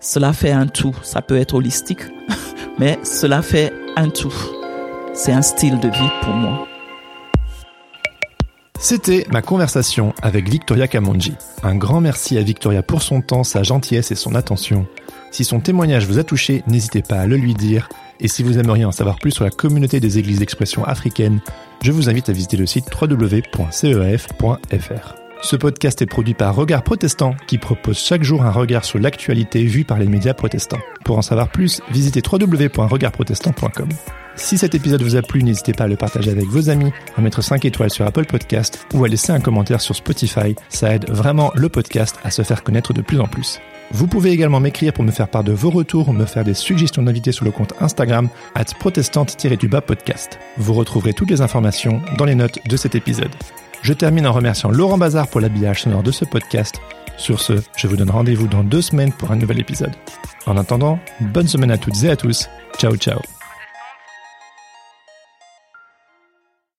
Speaker 1: Cela fait un tout. Ça peut être holistique, mais cela fait un tout. C'est un style de vie pour moi.
Speaker 3: C'était ma conversation avec Victoria Kamonji. Un grand merci à Victoria pour son temps, sa gentillesse et son attention. Si son témoignage vous a touché, n'hésitez pas à le lui dire. Et si vous aimeriez en savoir plus sur la communauté des églises d'expression africaine, je vous invite à visiter le site www.cef.fr. Ce podcast est produit par Regard Protestant qui propose chaque jour un regard sur l'actualité vue par les médias protestants. Pour en savoir plus, visitez www.regardprotestant.com. Si cet épisode vous a plu, n'hésitez pas à le partager avec vos amis, à mettre 5 étoiles sur Apple Podcast ou à laisser un commentaire sur Spotify. Ça aide vraiment le podcast à se faire connaître de plus en plus. Vous pouvez également m'écrire pour me faire part de vos retours ou me faire des suggestions d'invités sur le compte Instagram at protestante-du-bas podcast. Vous retrouverez toutes les informations dans les notes de cet épisode. Je termine en remerciant Laurent Bazar pour l'habillage sonore de ce podcast. Sur ce, je vous donne rendez-vous dans deux semaines pour un nouvel épisode. En attendant, bonne semaine à toutes et à tous. Ciao ciao